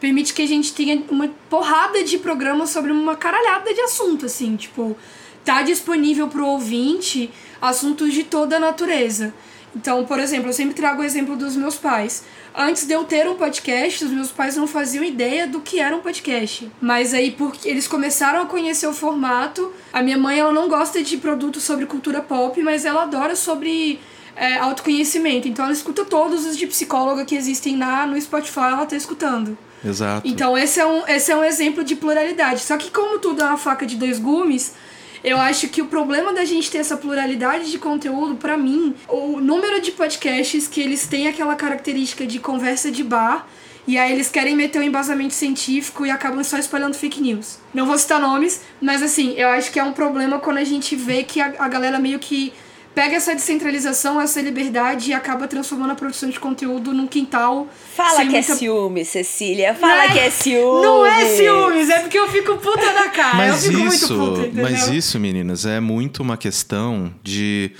permite que a gente tenha uma porrada de programas sobre uma caralhada de assunto, assim, tipo, tá disponível pro ouvinte assuntos de toda a natureza. Então, por exemplo, eu sempre trago o exemplo dos meus pais. Antes de eu ter um podcast, os meus pais não faziam ideia do que era um podcast. Mas aí, porque eles começaram a conhecer o formato, a minha mãe ela não gosta de produtos sobre cultura pop, mas ela adora sobre é, autoconhecimento. Então ela escuta todos os de psicóloga que existem na, no Spotify, ela tá escutando. Exato. Então esse é, um, esse é um exemplo de pluralidade. Só que como tudo é uma faca de dois gumes, eu acho que o problema da gente ter essa pluralidade de conteúdo, pra mim, o número de podcasts que eles têm aquela característica de conversa de bar, e aí eles querem meter um embasamento científico e acabam só espalhando fake news. Não vou citar nomes, mas assim, eu acho que é um problema quando a gente vê que a, a galera meio que pega essa descentralização, essa liberdade e acaba transformando a produção de conteúdo num quintal. Fala que é muita- ciúme, Cecília. Fala é- que é ciúme. Não é ciúmes, é porque eu fico puta na cara. Mas eu fico isso, muito puta, mas isso, meninas, é muito uma questão de.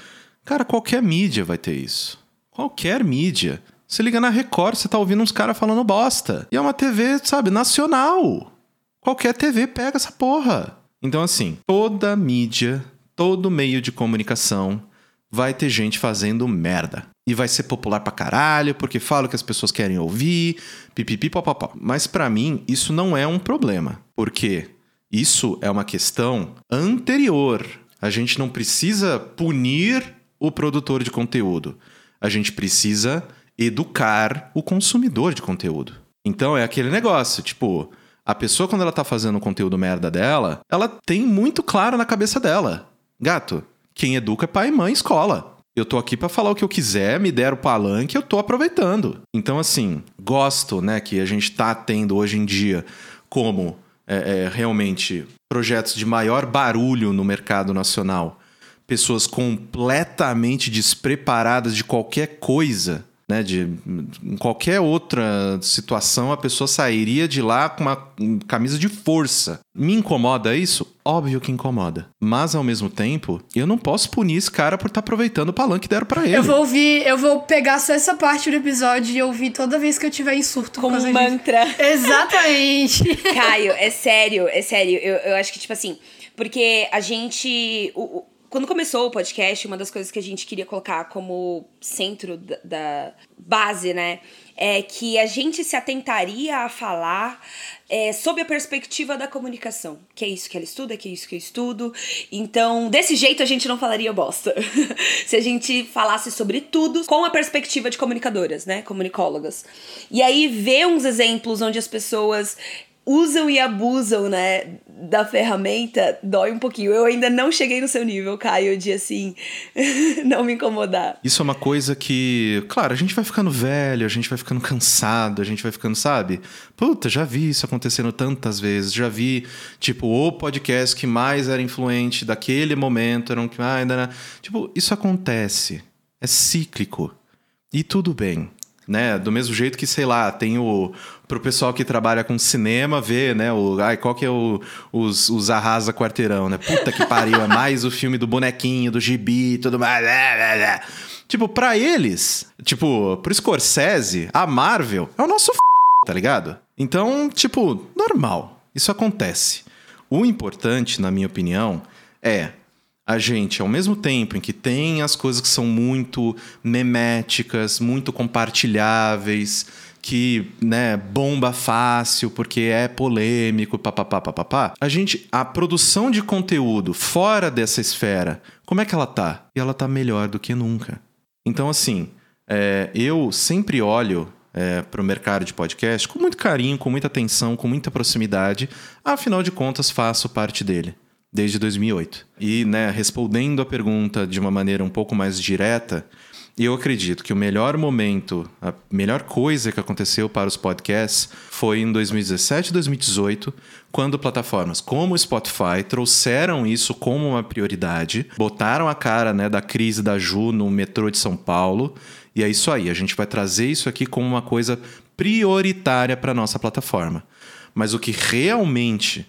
Cara, qualquer mídia vai ter isso. Qualquer mídia. Você liga na Record, você tá ouvindo uns caras falando bosta. E é uma TV, sabe, nacional. Qualquer TV pega essa porra. Então, assim, toda mídia, todo meio de comunicação vai ter gente fazendo merda. E vai ser popular pra caralho, porque fala que as pessoas querem ouvir, pipipi, papapá. Mas pra mim, isso não é um problema. Porque isso é uma questão anterior. A gente não precisa punir o produtor de conteúdo. A gente precisa educar o consumidor de conteúdo. Então é aquele negócio, tipo, a pessoa quando ela tá fazendo o conteúdo merda dela, ela tem muito claro na cabeça dela. Gato, quem educa é pai, mãe, escola. Eu tô aqui pra falar o que eu quiser, me der o palanque, eu tô aproveitando. Então, assim, gosto, né, que a gente tá tendo hoje em dia como é, é, realmente projetos de maior barulho no mercado nacional. Pessoas completamente despreparadas de qualquer coisa. Né? De em qualquer outra situação a pessoa sairia de lá com uma camisa de força. Me incomoda isso? Óbvio que incomoda. Mas ao mesmo tempo, eu não posso punir esse cara por estar tá aproveitando o palanque que deram para ele. Eu vou ouvir, eu vou pegar só essa parte do episódio e ouvir toda vez que eu tiver em surto. Como um mantra. Disso. <laughs> Exatamente. Caio, é sério, é sério. Eu, eu acho que, tipo assim, porque a gente. O, quando começou o podcast, uma das coisas que a gente queria colocar como centro da, da base, né? É que a gente se atentaria a falar é, sob a perspectiva da comunicação. Que é isso que ela estuda, que é isso que eu estudo. Então, desse jeito a gente não falaria bosta. <laughs> se a gente falasse sobre tudo com a perspectiva de comunicadoras, né? Comunicólogas. E aí ver uns exemplos onde as pessoas usam e abusam, né, da ferramenta, dói um pouquinho. Eu ainda não cheguei no seu nível, Caio, de assim, <laughs> não me incomodar. Isso é uma coisa que, claro, a gente vai ficando velho, a gente vai ficando cansado, a gente vai ficando, sabe? Puta, já vi isso acontecendo tantas vezes, já vi, tipo, o podcast que mais era influente daquele momento, era um que mais. Era... Tipo, isso acontece. É cíclico. E tudo bem né? Do mesmo jeito que, sei lá, tem o. Pro pessoal que trabalha com cinema, ver, né? O, ai, qual que é o, os, os Arrasa Quarteirão, né? Puta que pariu, é mais o filme do bonequinho, do gibi tudo mais. Tipo, pra eles, tipo, pro Scorsese, a Marvel é o nosso f... tá ligado? Então, tipo, normal. Isso acontece. O importante, na minha opinião, é a gente, ao mesmo tempo em que tem as coisas que são muito meméticas, muito compartilháveis, que, né, bomba fácil porque é polêmico, papapá, papapá. A gente, a produção de conteúdo fora dessa esfera, como é que ela tá? E ela tá melhor do que nunca. Então, assim, é, eu sempre olho é, para o mercado de podcast com muito carinho, com muita atenção, com muita proximidade. Afinal de contas, faço parte dele desde 2008. E, né, respondendo a pergunta de uma maneira um pouco mais direta, eu acredito que o melhor momento, a melhor coisa que aconteceu para os podcasts foi em 2017 e 2018, quando plataformas como o Spotify trouxeram isso como uma prioridade, botaram a cara né, da crise da Ju no metrô de São Paulo. E é isso aí, a gente vai trazer isso aqui como uma coisa prioritária para nossa plataforma. Mas o que realmente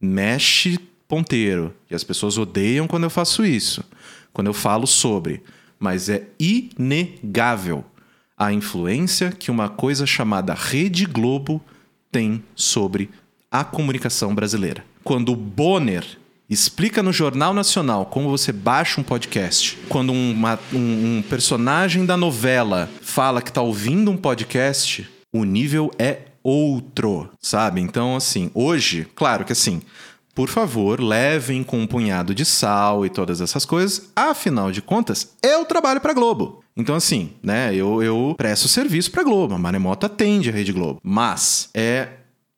mexe ponteiro. E as pessoas odeiam quando eu faço isso, quando eu falo sobre. Mas é inegável a influência que uma coisa chamada Rede Globo tem sobre a comunicação brasileira. Quando o Bonner explica no Jornal Nacional como você baixa um podcast, quando uma, um, um personagem da novela fala que está ouvindo um podcast, o nível é outro, sabe? Então, assim, hoje, claro que assim, por favor, levem com um punhado de sal e todas essas coisas. Afinal de contas, eu trabalho para Globo. Então, assim, né, eu, eu presto serviço para Globo. A Maremoto atende a Rede Globo. Mas é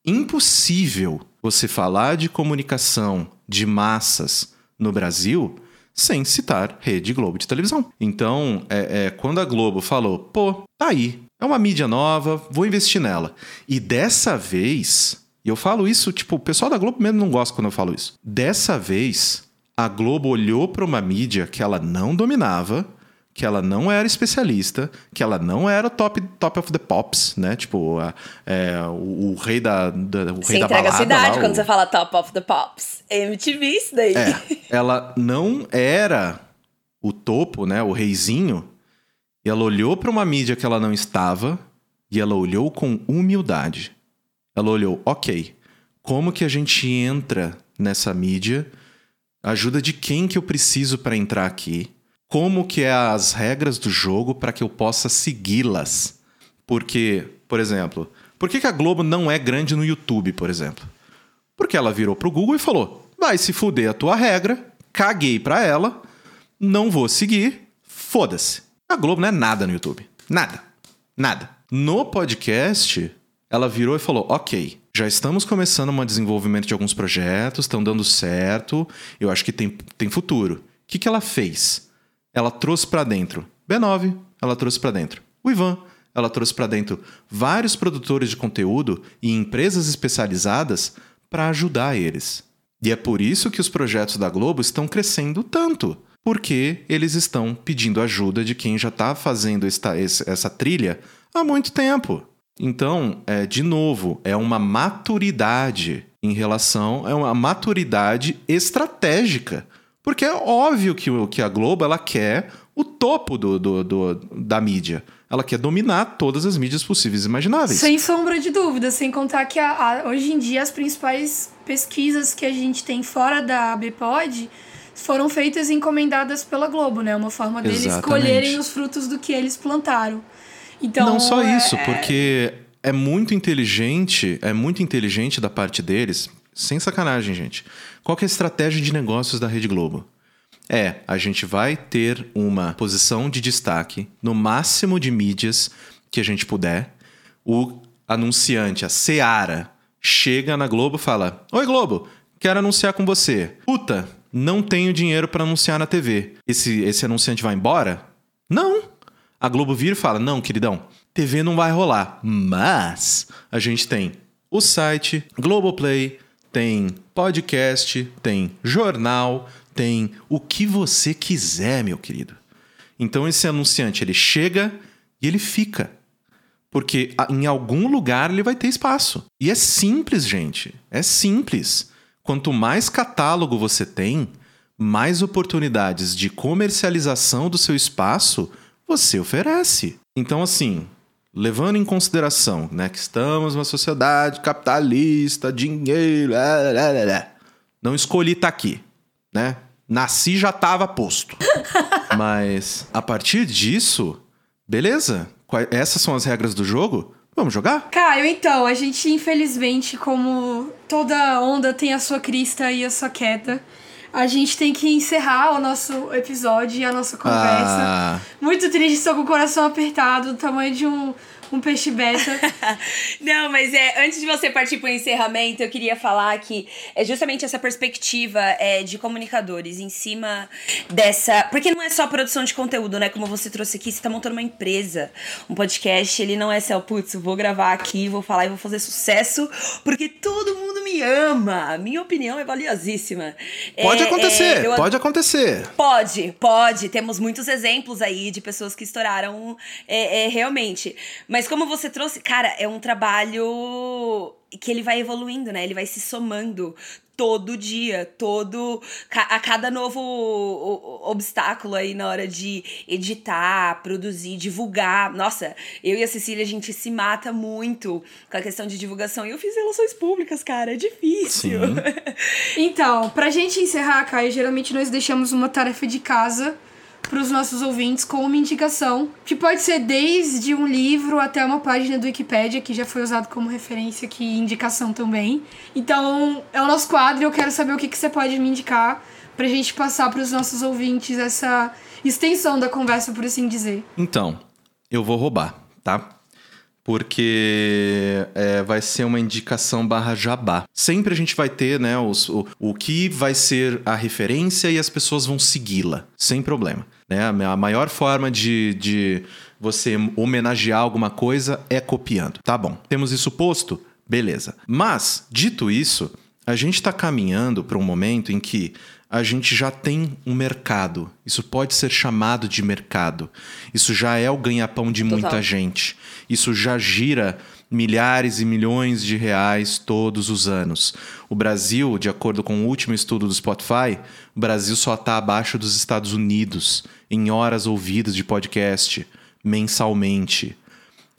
impossível você falar de comunicação de massas no Brasil sem citar Rede Globo de televisão. Então, é, é, quando a Globo falou, pô, tá aí, é uma mídia nova, vou investir nela. E dessa vez, e eu falo isso, tipo, o pessoal da Globo mesmo não gosta quando eu falo isso. Dessa vez, a Globo olhou para uma mídia que ela não dominava, que ela não era especialista, que ela não era top, top of the pops, né? Tipo, a, é, o, o, rei da, da o você rei da entrega balada. a cidade quando o... você fala top of the pops. MTV isso daí. É, <laughs> ela não era o topo, né? O reizinho. E ela olhou para uma mídia que ela não estava e ela olhou com humildade. Ela olhou, ok, como que a gente entra nessa mídia? Ajuda de quem que eu preciso para entrar aqui? Como que é as regras do jogo para que eu possa segui-las? Porque, por exemplo, por que, que a Globo não é grande no YouTube, por exemplo? Porque ela virou pro Google e falou: vai se fuder a tua regra, caguei pra ela, não vou seguir, foda-se. A Globo não é nada no YouTube. Nada. Nada. No podcast, ela virou e falou: Ok, já estamos começando um desenvolvimento de alguns projetos, estão dando certo, eu acho que tem, tem futuro. O que, que ela fez? Ela trouxe para dentro B9, ela trouxe para dentro o Ivan, ela trouxe para dentro vários produtores de conteúdo e empresas especializadas para ajudar eles. E é por isso que os projetos da Globo estão crescendo tanto. porque eles estão pedindo ajuda de quem já está fazendo esta, essa trilha há muito tempo. Então, é, de novo, é uma maturidade em relação, é uma maturidade estratégica. Porque é óbvio que, que a Globo ela quer o topo do, do, do, da mídia. Ela quer dominar todas as mídias possíveis e imagináveis. Sem sombra de dúvida, sem contar que a, a, hoje em dia as principais pesquisas que a gente tem fora da ABPOD foram feitas e encomendadas pela Globo, né? Uma forma deles Exatamente. colherem os frutos do que eles plantaram. Então, Não só é- isso, porque é muito inteligente, é muito inteligente da parte deles, sem sacanagem, gente. Qual que é a estratégia de negócios da Rede Globo? É, a gente vai ter uma posição de destaque no máximo de mídias que a gente puder. O anunciante, a Seara, chega na Globo e fala: Oi, Globo, quero anunciar com você. Puta, não tenho dinheiro para anunciar na TV. Esse, esse anunciante vai embora? A Globo vira e fala: Não, queridão, TV não vai rolar. Mas a gente tem o site, Globoplay, tem podcast, tem jornal, tem o que você quiser, meu querido. Então esse anunciante ele chega e ele fica. Porque em algum lugar ele vai ter espaço. E é simples, gente. É simples. Quanto mais catálogo você tem, mais oportunidades de comercialização do seu espaço você oferece. Então, assim, levando em consideração né, que estamos numa sociedade capitalista, dinheiro, lá, lá, lá, não escolhi estar aqui, né? Nasci já estava posto. <laughs> Mas a partir disso, beleza? Essas são as regras do jogo? Vamos jogar? Caio, então, a gente, infelizmente, como toda onda tem a sua crista e a sua queda, a gente tem que encerrar o nosso episódio e a nossa conversa. Ah, Muito triste, estou com o coração apertado, do tamanho de um, um peixe beta. <laughs> Não, mas é, antes de você partir para o encerramento, eu queria falar que é justamente essa perspectiva é, de comunicadores em cima dessa. Porque não é só produção de conteúdo, né? Como você trouxe aqui, você está montando uma empresa. Um podcast, ele não é só, putz, vou gravar aqui, vou falar e vou fazer sucesso, porque todo mundo me ama. Minha opinião é valiosíssima. pode É, acontecer, é, eu- pode acontecer. Pode, pode. Temos muitos exemplos aí de pessoas que estouraram é, é, realmente. Mas como você trouxe, cara, é um trabalho que ele vai evoluindo, né? Ele vai se somando todo dia, todo a cada novo obstáculo aí na hora de editar, produzir, divulgar. Nossa, eu e a Cecília a gente se mata muito com a questão de divulgação. E eu fiz relações públicas, cara, é difícil. Sim. <laughs> Então, pra gente encerrar, Caio, geralmente nós deixamos uma tarefa de casa pros nossos ouvintes com uma indicação, que pode ser desde um livro até uma página do Wikipedia, que já foi usado como referência aqui indicação também. Então, é o nosso quadro e eu quero saber o que, que você pode me indicar pra gente passar pros nossos ouvintes essa extensão da conversa, por assim dizer. Então, eu vou roubar, tá? Porque é, vai ser uma indicação barra jabá. Sempre a gente vai ter, né, os- o, o que vai ser a referência e as pessoas vão segui-la, sem problema. Né? A ma- a maior forma de, de você homenagear alguma coisa é copiando. Tá bom, temos isso posto? Beleza. Mas, dito isso, a gente está caminhando para um momento em que a gente já tem um mercado. Isso pode ser chamado de mercado. Isso já é o ganha-pão de muita Total. gente. Isso já gira milhares e milhões de reais todos os anos. O Brasil, de acordo com o último estudo do Spotify, o Brasil só está abaixo dos Estados Unidos em horas ouvidas de podcast mensalmente.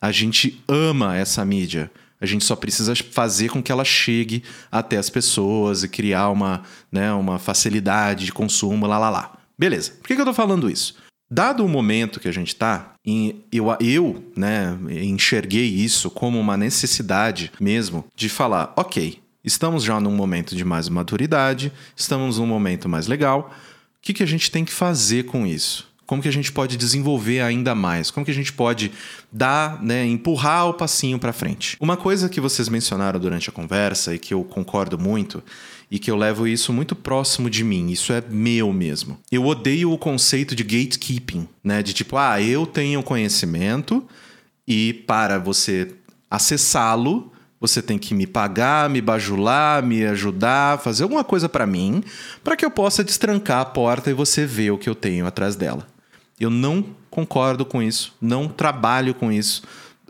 A gente ama essa mídia. A gente só precisa fazer com que ela chegue até as pessoas e criar uma, né, uma facilidade de consumo, lá, lá, lá. Beleza. Por que, que eu tô falando isso? Dado o momento que a gente tá, em- eu, eu né, enxerguei isso como uma necessidade mesmo de falar, ok, estamos já num momento de mais maturidade, estamos num momento mais legal, o que, que a gente tem que fazer com isso? Como que a gente pode desenvolver ainda mais? Como que a gente pode dar, né, empurrar o passinho para frente? Uma coisa que vocês mencionaram durante a conversa e que eu concordo muito e que eu levo isso muito próximo de mim, isso é meu mesmo. Eu odeio o conceito de gatekeeping, né, de tipo, ah, eu tenho conhecimento e para você acessá-lo, você tem que me pagar, me bajular, me ajudar, fazer alguma coisa para mim, para que eu possa destrancar a porta e você ver o que eu tenho atrás dela. Eu não concordo com isso, não trabalho com isso,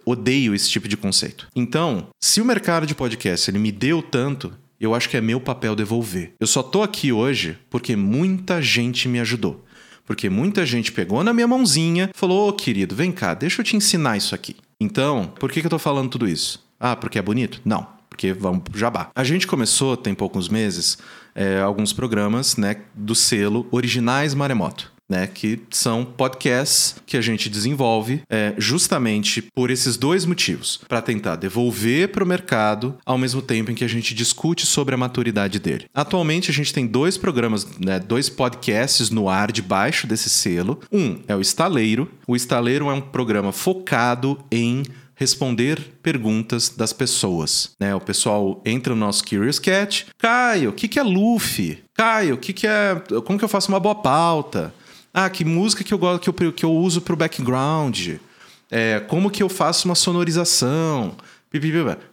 odeio esse tipo de conceito. Então, se o mercado de podcast ele me deu tanto, eu acho que é meu papel devolver. Eu só tô aqui hoje porque muita gente me ajudou. Porque muita gente pegou na minha mãozinha falou: Ô oh, querido, vem cá, deixa eu te ensinar isso aqui. Então, por que, que eu tô falando tudo isso? Ah, porque é bonito? Não, porque vamos pro jabá. A gente começou, tem poucos meses, é, alguns programas né, do selo Originais Maremoto. Né, que são podcasts que a gente desenvolve é, justamente por esses dois motivos, para tentar devolver para o mercado ao mesmo tempo em que a gente discute sobre a maturidade dele. Atualmente a gente tem dois programas, né, dois podcasts no ar debaixo desse selo. Um é o Estaleiro. O Estaleiro é um programa focado em responder perguntas das pessoas. Né? O pessoal entra no nosso Curious Cat. Caio, o que, que é Luffy? Caio, o que, que é. Como que eu faço uma boa pauta? Ah, que música que eu gosto que eu, que eu uso para o background? É, como que eu faço uma sonorização?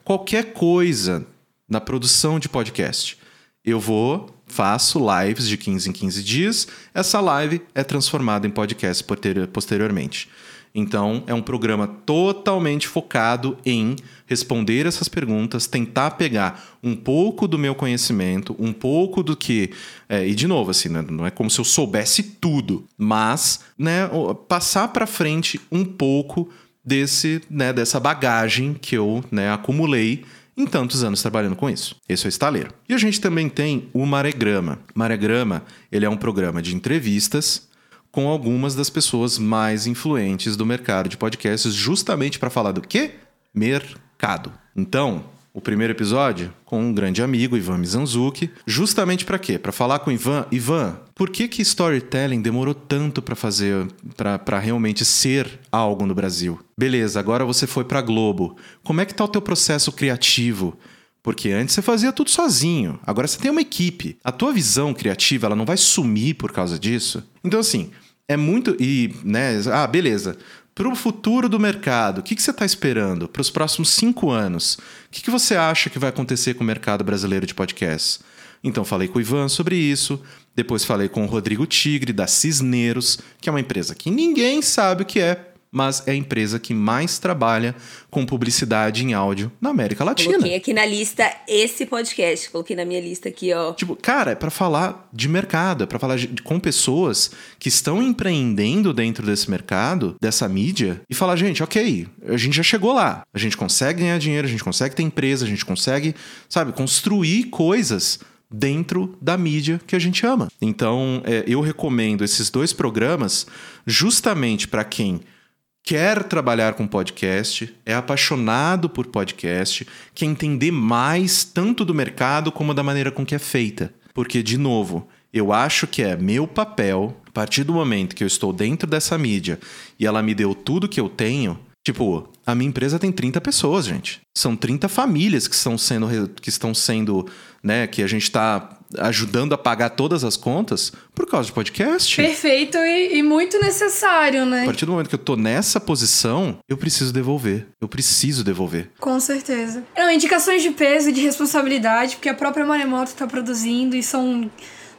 Qualquer coisa na produção de podcast. Eu vou, faço lives de 15 em 15 dias. Essa live é transformada em podcast posteriormente. Então, é um programa totalmente focado em responder essas perguntas, tentar pegar um pouco do meu conhecimento, um pouco do que. É, e, de novo, assim, né, não é como se eu soubesse tudo, mas né, passar para frente um pouco desse, né, dessa bagagem que eu né, acumulei em tantos anos trabalhando com isso. Esse é o estaleiro. E a gente também tem o Maregrama. Maregrama, ele é um programa de entrevistas com algumas das pessoas mais influentes do mercado de podcasts, justamente para falar do quê? Mercado. Então, o primeiro episódio com um grande amigo, Ivan Mizanzuki, justamente para quê? Para falar com o Ivan, Ivan, por que que storytelling demorou tanto para fazer, para realmente ser algo no Brasil? Beleza, agora você foi para Globo. Como é que tá o teu processo criativo? Porque antes você fazia tudo sozinho, agora você tem uma equipe. A tua visão criativa, ela não vai sumir por causa disso. Então assim, é muito. E, né? Ah, beleza. Para o futuro do mercado, o que, que você está esperando para os próximos cinco anos? O que, que você acha que vai acontecer com o mercado brasileiro de podcasts? Então, falei com o Ivan sobre isso. Depois, falei com o Rodrigo Tigre, da Cisneiros, que é uma empresa que ninguém sabe o que é, mas é a empresa que mais trabalha com publicidade em áudio na América Latina. Coloquei aqui na lista esse podcast, coloquei na minha lista aqui, ó. Tipo, cara, é para falar de mercado, é para falar de, com pessoas que estão empreendendo dentro desse mercado, dessa mídia, e falar, gente, ok, a gente já chegou lá, a gente consegue ganhar dinheiro, a gente consegue ter empresa, a gente consegue, sabe, construir coisas dentro da mídia que a gente ama. Então, é, eu recomendo esses dois programas justamente para quem quer trabalhar com podcast, é apaixonado por podcast, quer entender mais tanto do mercado como da maneira com que é feita. Porque, de novo, eu acho que é meu papel, a partir do momento que eu estou dentro dessa mídia e ela me deu tudo que eu tenho, Tipo, a minha empresa tem 30 pessoas, gente. São 30 famílias que estão sendo, que estão sendo, né, que a gente está ajudando a pagar todas as contas por causa de podcast. Perfeito e, e, muito necessário, né? A partir do momento que eu tô nessa posição, eu preciso devolver. Eu preciso devolver. Com certeza. Não, indicações de peso e de responsabilidade, porque a própria Maremoto tá produzindo e são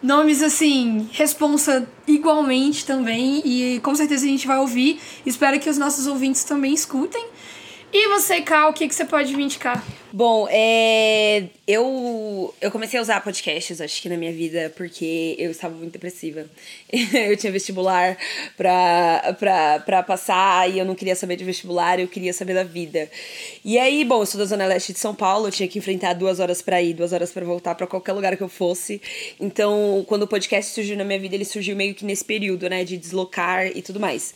nomes assim, responsa igualmente também. E com certeza a gente vai ouvir. Espero que os nossos ouvintes também escutem. E você, Cal, o que, que você pode me indicar? Bom, é, eu, eu comecei a usar podcasts, acho que na minha vida, porque eu estava muito depressiva. <laughs> eu tinha vestibular pra, pra, pra passar e eu não queria saber de vestibular, eu queria saber da vida. E aí, bom, eu sou da Zona Leste de São Paulo, eu tinha que enfrentar duas horas para ir, duas horas para voltar para qualquer lugar que eu fosse. Então, quando o podcast surgiu na minha vida, ele surgiu meio que nesse período, né, de deslocar e tudo mais.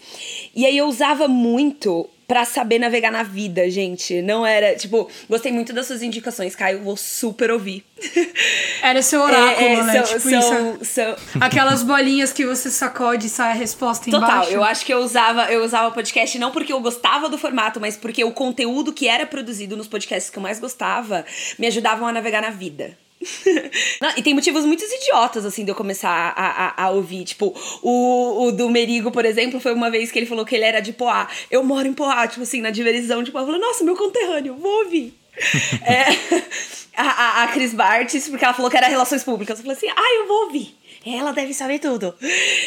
E aí eu usava muito para saber navegar na vida, gente. Não era, tipo, gostei muito das suas indicações, Caio, vou super ouvir. <laughs> Era seu oráculo, é, é, né? São, tipo são, isso. São... Aquelas bolinhas que você sacode e sai a resposta Total, embaixo. Total, eu acho que eu usava, eu usava podcast não porque eu gostava do formato, mas porque o conteúdo que era produzido nos podcasts que eu mais gostava me ajudavam a navegar na vida. <laughs> Não, e tem motivos muito idiotas, assim, de eu começar a, a, a, ouvir. Tipo, o, o do Merigo, por exemplo, foi uma vez que ele falou que ele era de Poá. Eu moro em Poá, tipo assim, na diversão de Poá. Eu falei, nossa, meu conterrâneo, vou ouvir. <laughs> é, a, a, a Cris Bartes, porque ela falou que era relações públicas. Eu falei assim, ah, eu vou ouvir. Ela deve saber tudo.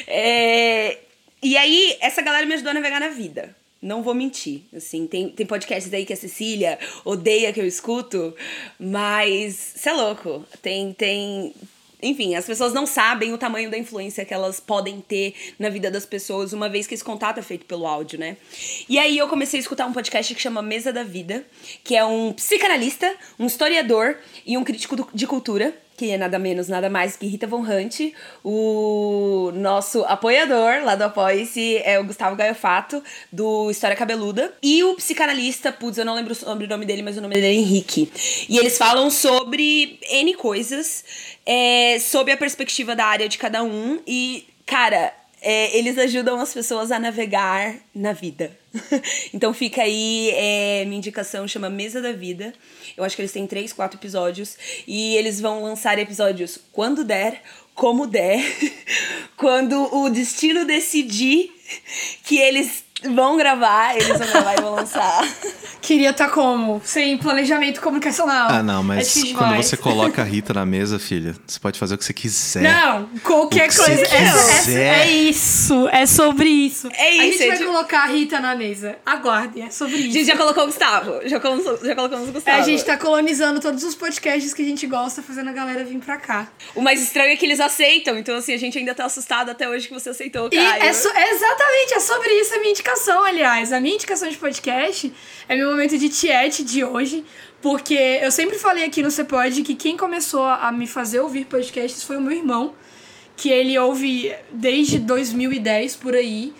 É, e aí, essa galera me ajudou a navegar na vida. Não vou mentir, assim, tem, tem podcasts aí que a Cecília odeia que eu escuto, mas você é louco. Tem, tem, enfim, as pessoas não sabem o tamanho da influência que elas podem ter na vida das pessoas, uma vez que esse contato é feito pelo áudio, né? E aí eu comecei a escutar um podcast que chama Mesa da Vida, que é um psicanalista, um historiador e um crítico de cultura que é nada menos, nada mais que Rita Von Hunt. O nosso apoiador lá do Apoia-se é o Gustavo Gaiofato, do História Cabeluda. E o psicanalista, putz, eu não lembro o sobrenome dele, mas o nome dele é Henrique. E eles falam sobre N coisas, é, a perspectiva da área de cada um. E, cara, é, eles ajudam as pessoas a navegar na vida. <laughs> então fica aí, é, minha indicação chama Mesa da Vida. Eu acho que eles têm três, quatro episódios. E eles vão lançar episódios quando der, como der, <laughs> quando o destino decidir que eles vão gravar, eles vão gravar e vão lançar. <laughs> Queria estar tá como? Sem planejamento comunicacional. Ah, não, mas é quando você coloca a <laughs> Rita na mesa, filha, você pode fazer o que você quiser. Não, qualquer coisa. É, é, é, isso, é sobre isso. É isso. A gente é vai de... colocar a Rita na mesa. Aguarde, é sobre isso. A gente já colocou o Gustavo. Já colocamos, já colocamos o Gustavo. É, a gente tá colonizando todos os podcasts que a gente gosta, fazendo a galera vir pra cá. O mais estranho é que eles aceitam, então assim, a gente ainda tá assustado até hoje que você aceitou, Caio. E é so... exatamente, é sobre isso a minha indicação, aliás. A minha indicação de podcast é meu momento de tiete de hoje, porque eu sempre falei aqui no Cepod que quem começou a me fazer ouvir podcasts foi o meu irmão, que ele ouve desde 2010 por aí.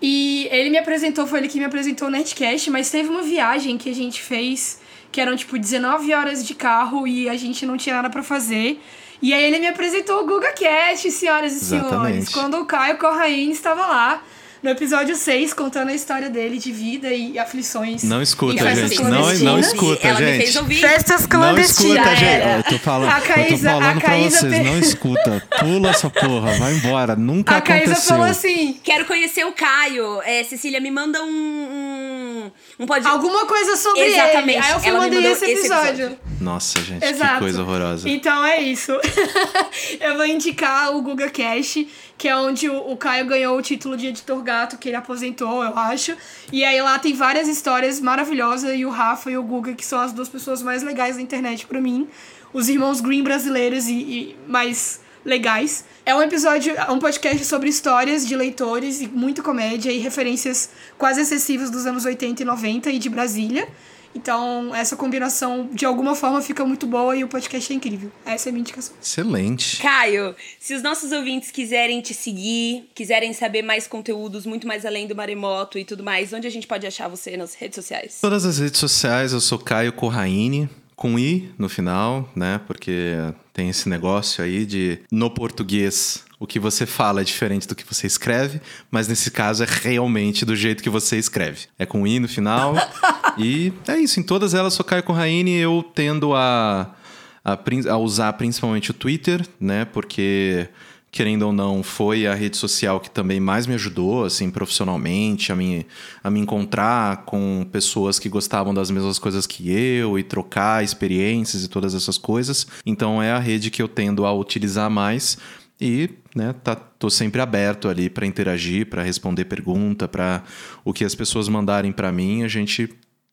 E ele me apresentou, foi ele que me apresentou o Netcast, mas teve uma viagem que a gente fez, que eram tipo 19 horas de carro e a gente não tinha nada para fazer. E aí ele me apresentou o GugaCast, senhoras e Exatamente. senhores, quando o Caio Corraine estava lá no episódio 6, contando a história dele de vida e aflições. Não escuta, gente. Não, não escuta, Ela gente. Me fez ouvir. Festas clandestinas. Não escuta, gente. Eu tô falando, a Caísa, eu tô falando pra vocês, per... não <laughs> escuta. Pula essa porra, vai embora. Nunca a aconteceu. A Caísa falou assim... Quero conhecer o Caio. É, Cecília, me manda um... um, um pod... Alguma coisa sobre Exatamente. ele. Aí eu fui mandei esse episódio. esse episódio. Nossa, gente, Exato. que coisa horrorosa. Então é isso. <laughs> eu vou indicar o Guga Cash que é onde o, Caio ganhou o título de editor gato, que ele aposentou, eu acho. E aí lá tem várias histórias maravilhosas, e o Rafa e o Guga, que são as duas pessoas mais legais da internet para mim. Os irmãos Green brasileiros e, e mais legais. É um episódio, um podcast sobre histórias de leitores e muito comédia e referências quase excessivas dos anos 80 e 90 e de Brasília. Então, essa combinação, de alguma forma, fica muito boa e o podcast é incrível. Essa é a minha indicação. Excelente. Caio, se os nossos ouvintes quiserem te seguir, quiserem saber mais conteúdos, muito mais além do maremoto e tudo mais, onde a gente pode achar você nas redes sociais? Todas as redes sociais, eu sou Caio Corraine com i no final, né? Porque tem esse negócio aí de no português o que você fala é diferente do que você escreve, mas nesse caso é realmente do jeito que você escreve. É com i no final. <laughs> e é isso, em todas elas sou Caio Corraine, eu tendo a, a, a usar principalmente o Twitter, né? Porque querendo ou não, foi a rede social que também mais me ajudou, assim, profissionalmente, a me, a me encontrar com pessoas que gostavam das mesmas coisas que eu e trocar experiências e todas essas coisas. Então é a rede que eu tendo a utilizar mais e, né, tá, tô sempre aberto ali para interagir, para responder pergunta, para o que as pessoas mandarem para mim, a gente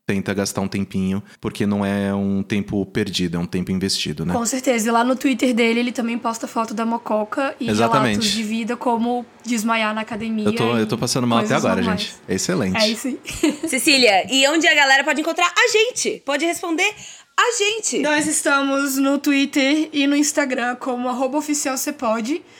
tenta gastar um tempinho, porque não é um tempo perdido, é um tempo investido, né? Com certeza. E lá no Twitter dele, ele também posta foto da mococa e Exatamente. relatos de vida, como desmaiar na academia. Eu tô, eu tô passando mal até agora, normais. gente. É excelente. É isso aí. Cecília, e onde a galera pode encontrar a gente? Pode responder a gente. Nós estamos no Twitter e no Instagram como arroba oficial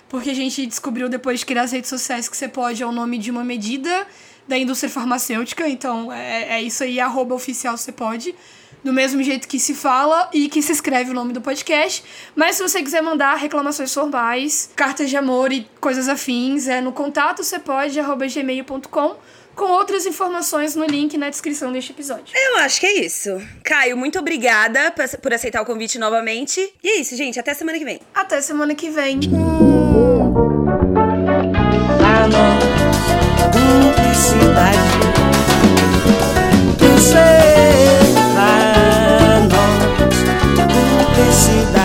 porque a gente descobriu depois de criar as redes sociais que você pode é o nome de uma medida da indústria farmacêutica, então é, é isso aí, arroba oficial você pode. Do mesmo jeito que se fala e que se escreve o nome do podcast. Mas se você quiser mandar reclamações formais, cartas de amor e coisas afins, é no contato você pode, arroba gmail.com com outras informações no link na descrição deste episódio. Eu acho que é isso. Caio, muito obrigada por aceitar o convite novamente. E é isso, gente. Até semana que vem. Até semana que vem. Publicidade. Publicidade.